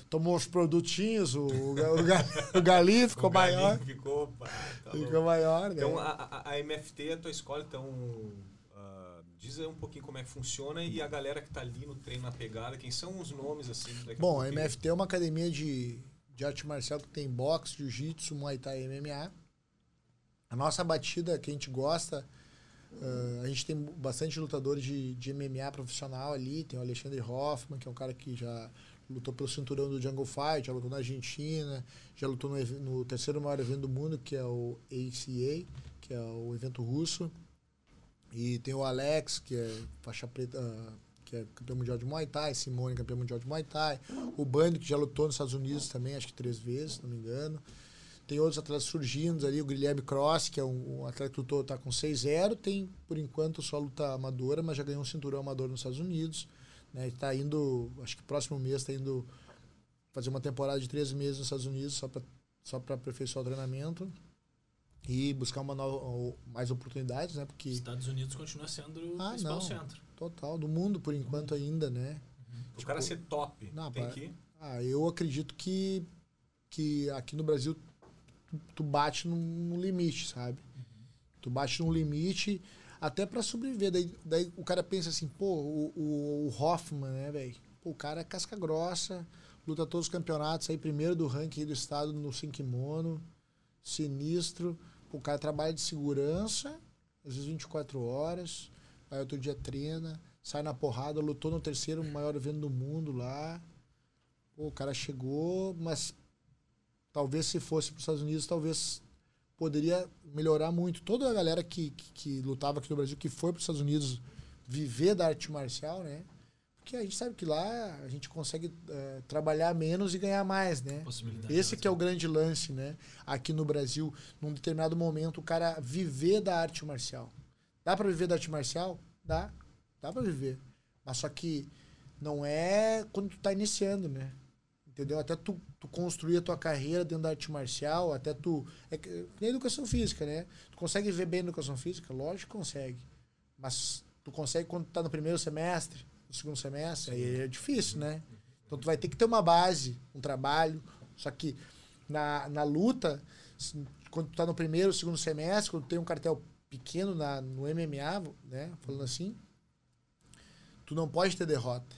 Tomou os produtinhos, o, o, o, o galinho ficou O maior. Ficou, pá, tá Ficou louco. maior, né? Então, a, a- a MFT, a tua escola, então, ah, diz aí um pouquinho como é que funciona e a galera que tá ali no treino, na pegada, quem são os nomes, assim? daqui Bom, a pouquinho. MFT é uma academia de, de arte marcial que tem boxe, jiu-jitsu, muay thai e MMA. A nossa batida que a gente gosta, ah, a gente tem bastante lutadores de, de MMA profissional ali. Tem o Alexandre Hoffman, que é um cara que já lutou pelo cinturão do Jungle Fight, já lutou na Argentina, já lutou no, no terceiro maior evento do mundo, que é o ACA, que é o evento russo. E tem o Alex, que é faixa preta, ah, que é campeão mundial de Muay Thai, Simone, campeão mundial de Muay Thai. O Bando, que já lutou nos Estados Unidos também, acho que três vezes, se não me engano. Tem outros atletas surgindo ali, o Guilherme Cross, que é um, um atleta que lutou, tá com 6-0, tem, por enquanto, só luta amadora, mas já ganhou um cinturão amador nos Estados Unidos. Né? Está indo, acho que próximo mês está indo fazer uma temporada de três meses nos Estados Unidos só para só para aperfeiçoar o treinamento e buscar uma nova, mais oportunidades, né? Porque Estados Unidos continua sendo o Ah, principal não. centro. total do mundo por enquanto ainda, né? O cara ser top, Não, tem pá. que... Ah, eu acredito que que aqui no Brasil tu, bate num, num limite, sabe? Tu bate num limite até para sobreviver. Daí, daí o cara pensa assim, pô, o, o, o Hoffman, né, velho? O cara é casca grossa, luta todos os campeonatos, aí primeiro do ranking do estado no sem sinistro. O cara trabalha de segurança, às vezes 24 horas, aí outro dia treina, sai na porrada, lutou no terceiro maior evento do mundo lá. O cara chegou, mas talvez se fosse para os Estados Unidos, talvez poderia melhorar muito. Toda a galera que, que, que lutava aqui no Brasil, que foi para os Estados Unidos viver da arte marcial, né? Porque a gente sabe que lá a gente consegue eh, trabalhar menos e ganhar mais, né? Possibilidade Esse que é o grande lance, né? Aqui no Brasil, num determinado momento, o cara viver da arte marcial. Dá para viver da arte marcial? Dá. Dá para viver. Mas só que não é quando tu tá iniciando, né? Entendeu? Até tu, tu construir a tua carreira dentro da arte marcial, até tu. É que, nem educação física, né? Tu consegue viver bem na educação física? Lógico que consegue. Mas tu consegue quando tu tá no primeiro semestre, no segundo semestre, aí é difícil, né? Então tu vai ter que ter uma base, um trabalho. Só que na, na luta, quando tu tá no primeiro, segundo semestre, quando tu tem um cartel pequeno na, no MMA, né? Falando assim, tu não pode ter derrota.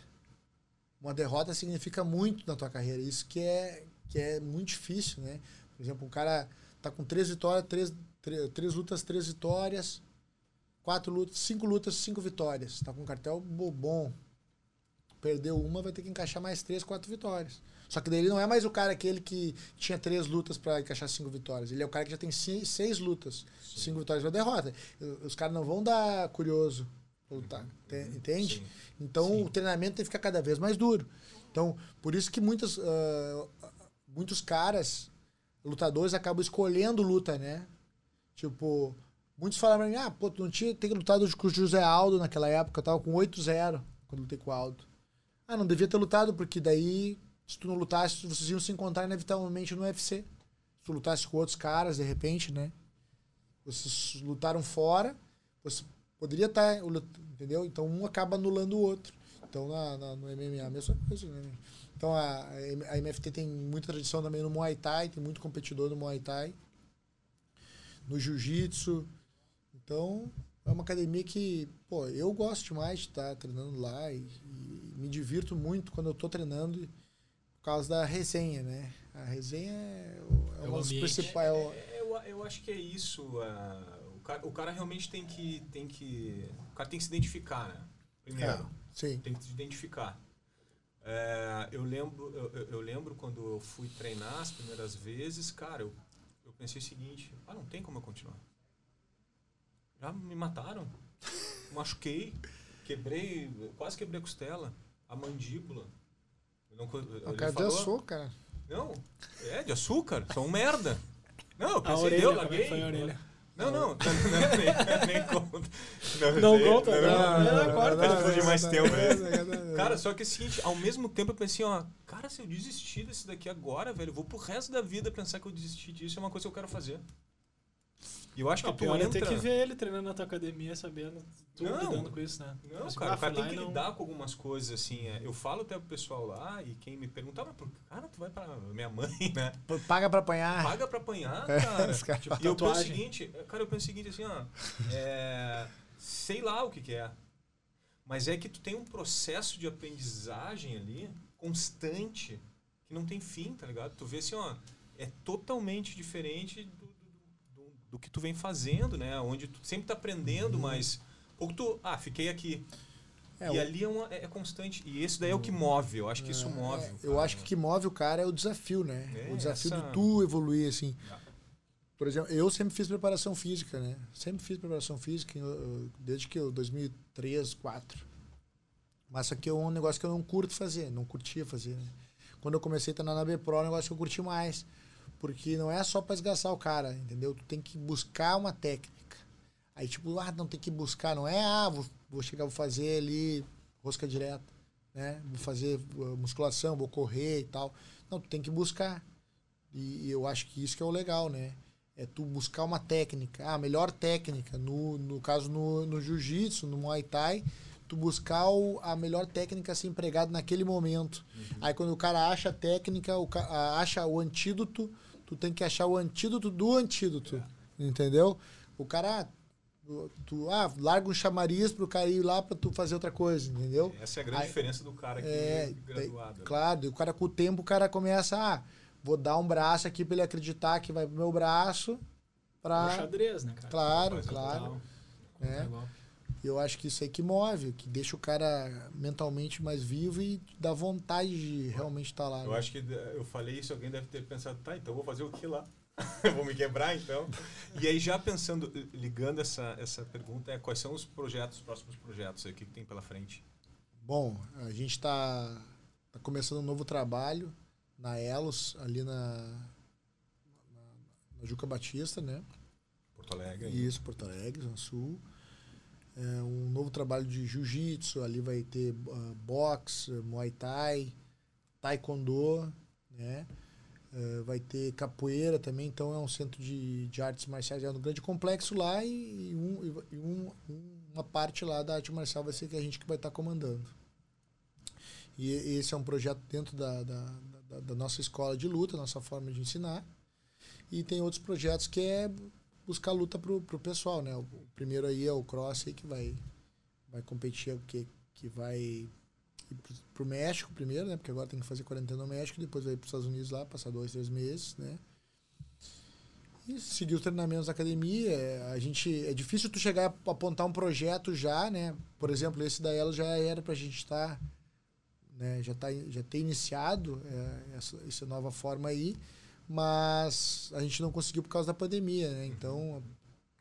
Uma derrota significa muito na tua carreira. Isso que é, que é muito difícil, né? Por exemplo, um cara tá com três vitórias, três, três, três lutas, três vitórias, quatro lutas, cinco lutas, cinco vitórias. Tá com um cartel bo- bom. Perdeu uma, vai ter que encaixar mais três, quatro vitórias. Só que daí ele não é mais o cara aquele que tinha três lutas para encaixar cinco vitórias. Ele é o cara que já tem ci- seis lutas, cinco vitórias e uma derrota. Os caras não vão dar curioso pra lutar. Te- Entende? Sim. Então Sim. o treinamento tem que ficar cada vez mais duro. Então, por isso que muitos, ah, muitos caras, lutadores, acabam escolhendo luta, né? Tipo, muitos falaram pra mim, ah, pô, tu não tinha ter lutado com o José Aldo naquela época, eu tava com 8-0 quando lutei com o Aldo. Ah, não devia ter lutado, porque daí, se tu não lutasse, vocês iam se encontrar inevitavelmente no UFC. Se tu lutasse com outros caras, de repente, né? Vocês lutaram fora, você poderia estar, entendeu? Então um acaba anulando o outro. Então na, na- no MMA a mesma coisa, né? Então a, a MFT tem muita tradição também no Muay Thai, tem muito competidor no Muay Thai, no Jiu-Jitsu. Então é uma academia que, pô, eu gosto demais de estar treinando lá e, e me divirto muito quando eu estou treinando por causa da resenha, né? A resenha é, o- é É uma das ambiente. principais. é É, eu, eu acho que é isso. Cara, o cara realmente tem que, tem que. O cara tem que se identificar, né? Primeiro. É, sim. Tem que se identificar. É, eu, lembro, eu, eu- eu lembro quando eu fui treinar as primeiras vezes, cara, eu, eu pensei o seguinte, ah, não tem como eu continuar. Já me mataram. Machuquei, quebrei, quase quebrei a costela, a mandíbula. Eu não, co- A ele cara de açúcar. Não, é de açúcar, são um merda. Não, eu A pensei, orelha, deu, larguei. foi a orelha? Não, não, não, nem, conta. Não conta, não, não. Ele precisa de mais tempo, né? Cara, só que é o seguinte, ao mesmo tempo eu pensei, ó, cara, se eu desistir desse daqui agora, velho, eu vou pro resto da vida pensar que eu desisti disso, é uma coisa que eu quero fazer. E eu acho que Não, tu pior é entra... ter que ver ele treinando na tua academia, sabendo, tu Não. lidando com isso, né? Não, Assim, cara, o cara tem que não- lidar com algumas coisas, assim. é. Eu falo até pro pessoal lá, e quem me perguntava, por cara, tu vai pra minha mãe, né? Paga pra apanhar. Paga pra apanhar, cara. Os caras e eu penso o seguinte, cara, eu penso o seguinte, assim, ó, é, sei lá o que que é, mas é que tu tem um processo de aprendizagem ali, constante, que não tem fim, tá ligado? Tu vê assim, ó, é totalmente diferente do, que tu vem fazendo, né? Onde tu sempre tá aprendendo, mas pouco tu, ah, fiquei aqui. É, e o- ali é, uma- é- é constante. E esse daí é o que move, eu acho que isso move. É, eu acho que né? o que move o cara é o desafio, né? É, o desafio essa- de tu evoluir, assim. É. Por exemplo, eu sempre fiz preparação física, né? Sempre fiz preparação física desde que eu 2003, 2004. Mas isso aqui é um negócio que eu não curto fazer, não curtia fazer, né? Quando eu comecei a treinar na B-Pro, é um negócio que eu curti mais. Porque não é só pra esgaçar o cara, entendeu? Tu tem que buscar uma técnica. Aí, tipo, ah, não tem que buscar, não é, ah, vou, vou chegar, vou fazer ali rosca direta, né? Vou fazer uh, musculação, vou correr e tal. Não, tu tem que buscar. E, e eu acho que isso que é o legal, né? É tu buscar uma técnica, ah, a melhor técnica, no, no caso no, no jiu-jitsu, no muay thai, tu buscar o, a melhor técnica a ser empregada naquele momento. Aí quando o cara acha a técnica, o, a- acha o antídoto, tu tem que achar o antídoto do antídoto, entendeu? O cara, tu, tu- ah, larga um chamariz pro cara ir lá pra tu fazer outra coisa, entendeu? Essa é a grande Aí- diferença do cara que É, é graduado. né? Claro, e o cara com o tempo, o cara começa, ah, vou dar um braço aqui pra ele acreditar que vai pro meu braço É o pra... xadrez, né, cara? Claro, claro. Total. É. Eu acho que isso aí que move, que deixa o cara mentalmente mais vivo e dá vontade de realmente estar lá. Eu né? acho que eu falei isso, alguém deve ter pensado, tá, então eu vou fazer o que lá? eu vou me quebrar então? E aí já pensando, ligando essa, essa pergunta, é quais são os projetos, os próximos projetos aí, o que, que tem pela frente? Bom, a gente está tá começando um novo trabalho na Elos, ali na, na, na Juca Batista, né? Porto Alegre. Isso, Porto Alegre, Zona Sul. É um novo trabalho de jiu-jitsu, ali vai ter ah, boxe, muay thai, taekwondo, né? Eh, vai ter capoeira também, então é um centro de, de artes marciais, é um grande complexo lá e, e um- e um- uma parte lá da arte marcial vai ser que a gente que vai estar comandando. E esse é um projeto dentro da, da, da- da nossa escola de luta, nossa forma de ensinar. E tem outros projetos que é buscar luta pro, pro pessoal, né? O, primeiro aí é o Cross aí que vai vai competir que que vai ir pro, pro México primeiro, né? Porque agora tem que fazer quarentena no México, depois vai para os Estados Unidos lá, passar dois, três meses, né? E seguir os treinamentos da academia. É, A gente é difícil tu chegar a apontar um projeto já, né? Por exemplo, esse da ela já era pra gente estar né, já tá já ter iniciado é, essa, essa nova forma aí, mas a gente não conseguiu por causa da pandemia, né? Então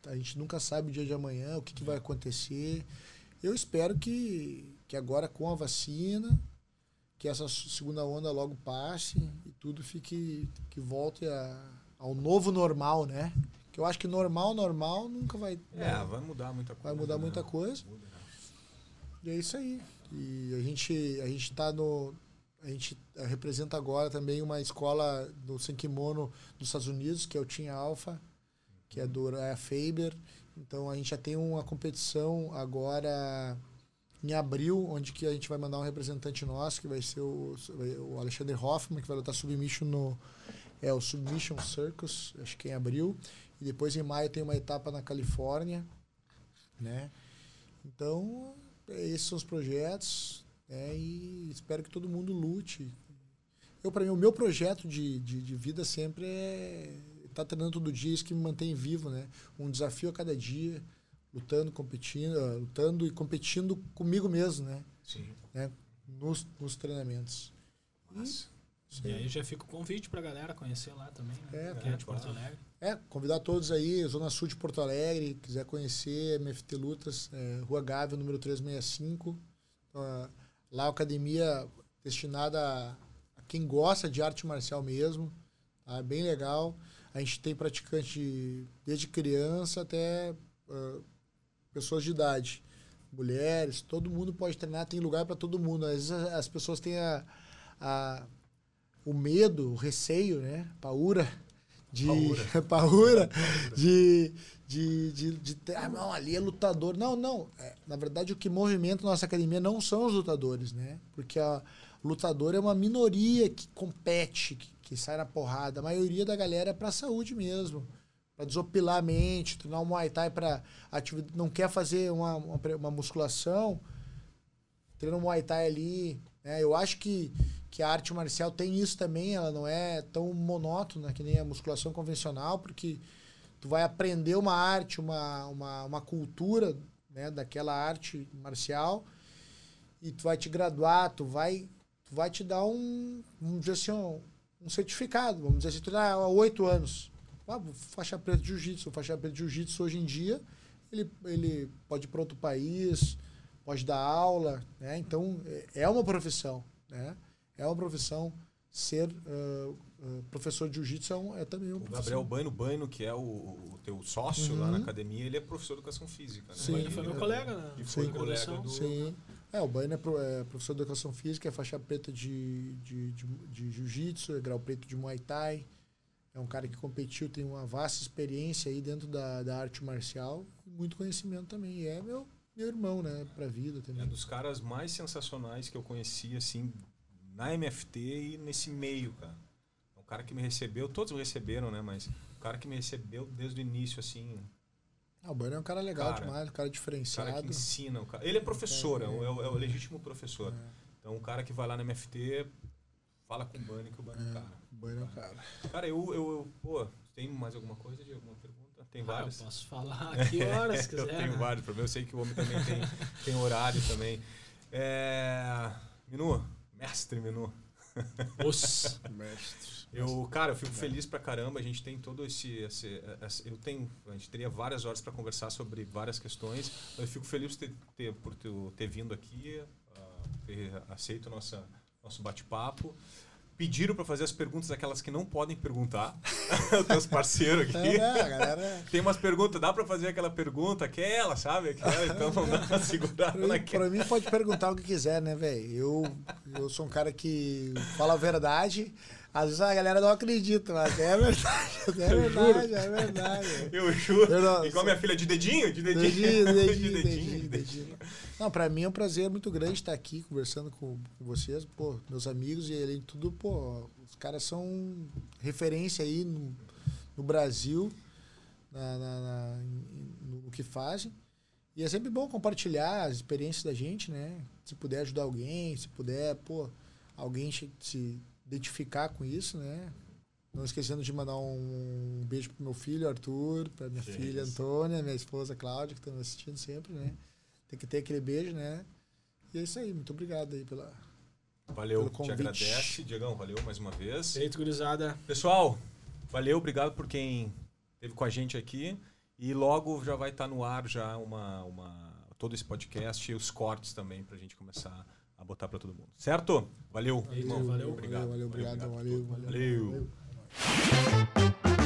a gente nunca sabe o dia de amanhã, o que, que vai acontecer. Eu espero que, que agora com a vacina, que essa segunda onda logo passe e tudo fique que volte a, ao novo normal, né? Que eu acho que normal, normal nunca vai É, vai mudar muita coisa. vai mudar né? muita coisa. Muda, né? E é isso aí. E a gente a gente tá no a gente eh, representa agora também uma escola do Senkimono dos Estados Unidos, que é o Team Alpha, que é do Raya Faber. Então a gente já tem uma competição agora em abril, onde que a gente vai mandar um representante nosso, que vai ser o, o Alexander Hoffman, que vai lutar submission no é o Submission Circus, acho que é em abril. E depois em maio tem uma etapa na Califórnia, né? Então, é, esses são os projetos, né? E espero que todo mundo lute. Eu, para mim, o meu projeto de, de, de vida sempre é estar treinando todo dia, isso que me mantém vivo, né? Um desafio a cada dia, lutando, competindo, ah, lutando e competindo comigo mesmo, né? Sim. né? Nos, nos treinamentos. Massa. Isso E aí. já fica o convite pra galera conhecer lá também, né? É, que é de. Porto Alegre. É, convidar todos aí, Zona Sul de Porto Alegre, quiser conhecer MFT Lutas, é, Rua Gávea, número 365. Ah, lá a academia destinada a, a quem gosta de arte marcial mesmo, tá? Bem legal. A gente tem praticante desde criança até ah, pessoas de idade. Mulheres, todo mundo pode treinar, tem lugar para todo mundo. Às vezes as pessoas têm a, a, o medo, o receio, né? Paura de Paura. paura de, de, de, de ah, não, ali é lutador. Não, não. É, na verdade, o que movimenta nossa academia não são os lutadores, né? Porque a lutador é uma minoria que compete, que, que sai na porrada. A maioria da galera é pra saúde mesmo. Pra desopilar a mente, treinar um Muay Thai pra atividade. Não quer fazer uma, uma, uma musculação, treina um Muay Thai ali. Né? Eu acho que, que a arte marcial tem isso também, ela não é tão monótona que nem a musculação convencional, porque tu vai aprender uma arte, uma, uma, uma cultura né, daquela arte marcial e tu vai te graduar, tu vai, tu vai te dar um, vamos dizer assim, um, um certificado, vamos dizer assim, tu dá há oito anos. Ah, faixa preta de jiu-jitsu, faixa preta de jiu-jitsu hoje em dia, ele, ele pode ir para outro país, pode dar aula, né? Então, é, é uma profissão, né? É uma profissão ser uh, uh, professor de jiu-jitsu é, um, é, também um O Gabriel Baino Baino, que é o, o teu sócio uhum. lá na academia, ele é professor de educação física. Né? Sim, o Baino foi meu colega, né? E foi Sim. colega do... Sim. É, o Baino é, pro, é, professor de educação física, é faixa preta de, de, de, de jiu-jitsu, é grau preto de muay thai. É um cara que competiu, tem uma vasta experiência aí dentro da, da arte marcial e muito conhecimento também. E é meu, meu irmão, né, pra vida também. É dos caras mais sensacionais que eu conheci, assim, na MFT e nesse meio, cara. O é cara que me recebeu, todos me receberam, né? Mas o cara que me recebeu desde o início, assim. Ah, o Bano é um cara legal cara, demais, um cara diferenciado. O cara que ensina. O cara, ele é professor, é, é, é, o, é o, legítimo professor. É. Então, o cara que vai lá na MFT, fala com o Bani, que o Bani é o cara. O Bani é o cara. Cara, eu, eu, eu, pô, tem mais alguma coisa de alguma pergunta? Tem ah, vários. Eu posso falar aqui horas, se quiser. eu tenho né? vários. Mim, eu sei que o homem também tem, tem horário também. É... Minu, Mestre Menu. Os mestres. Eu, cara, eu fico feliz pra caramba. A gente tem todo esse, esse, esse eu tenho, a gente teria várias horas para conversar sobre várias questões. Eu fico feliz ter, ter, por ter, ter vindo aqui, uh, ter aceito nossa nosso bate-papo pediram para fazer as perguntas aquelas que não podem perguntar. Os teus parceiros aqui. É, é galera... Tem umas perguntas, dá para fazer aquela pergunta, aquela, sabe? Aquela, então uma segurada pra, naquela. Pra mim pode perguntar o que quiser, né, velho? Eu, eu sou um cara que fala a verdade. Às vezes a galera não acredita, mas é verdade. É verdade, é verdade. Eu juro. Eu não, Igual minha filha, de dedinho? De dedinho. Dedinho, dedinho, dedinho, dedinho, dedinho. Não, pra mim é um prazer muito grande estar aqui conversando com, com vocês, pô, meus amigos, e além de tudo, pô, os caras são referência aí no, no Brasil, na, na, na, no que fazem. E é sempre bom compartilhar as experiências da gente, né? Se puder ajudar alguém, se puder, pô, alguém se identificar com isso, né? Não esquecendo de mandar um beijo pro meu filho, Arthur, pra minha filha Antônia, minha esposa Cláudia, que estão assistindo sempre, né? Tem que ter aquele beijo, né? E é isso aí, muito obrigado aí pela. Valeu, te agradece. Diegão, valeu mais uma vez. Feito, gurizada. Pessoal, valeu, obrigado por quem esteve com a gente aqui. E logo já vai estar no ar já uma, uma, todo esse podcast e os cortes também para a gente começar a botar para todo mundo. Certo? Valeu. Valeu, valeu. Obrigado. Valeu, valeu, obrigado. valeu, valeu. valeu. valeu.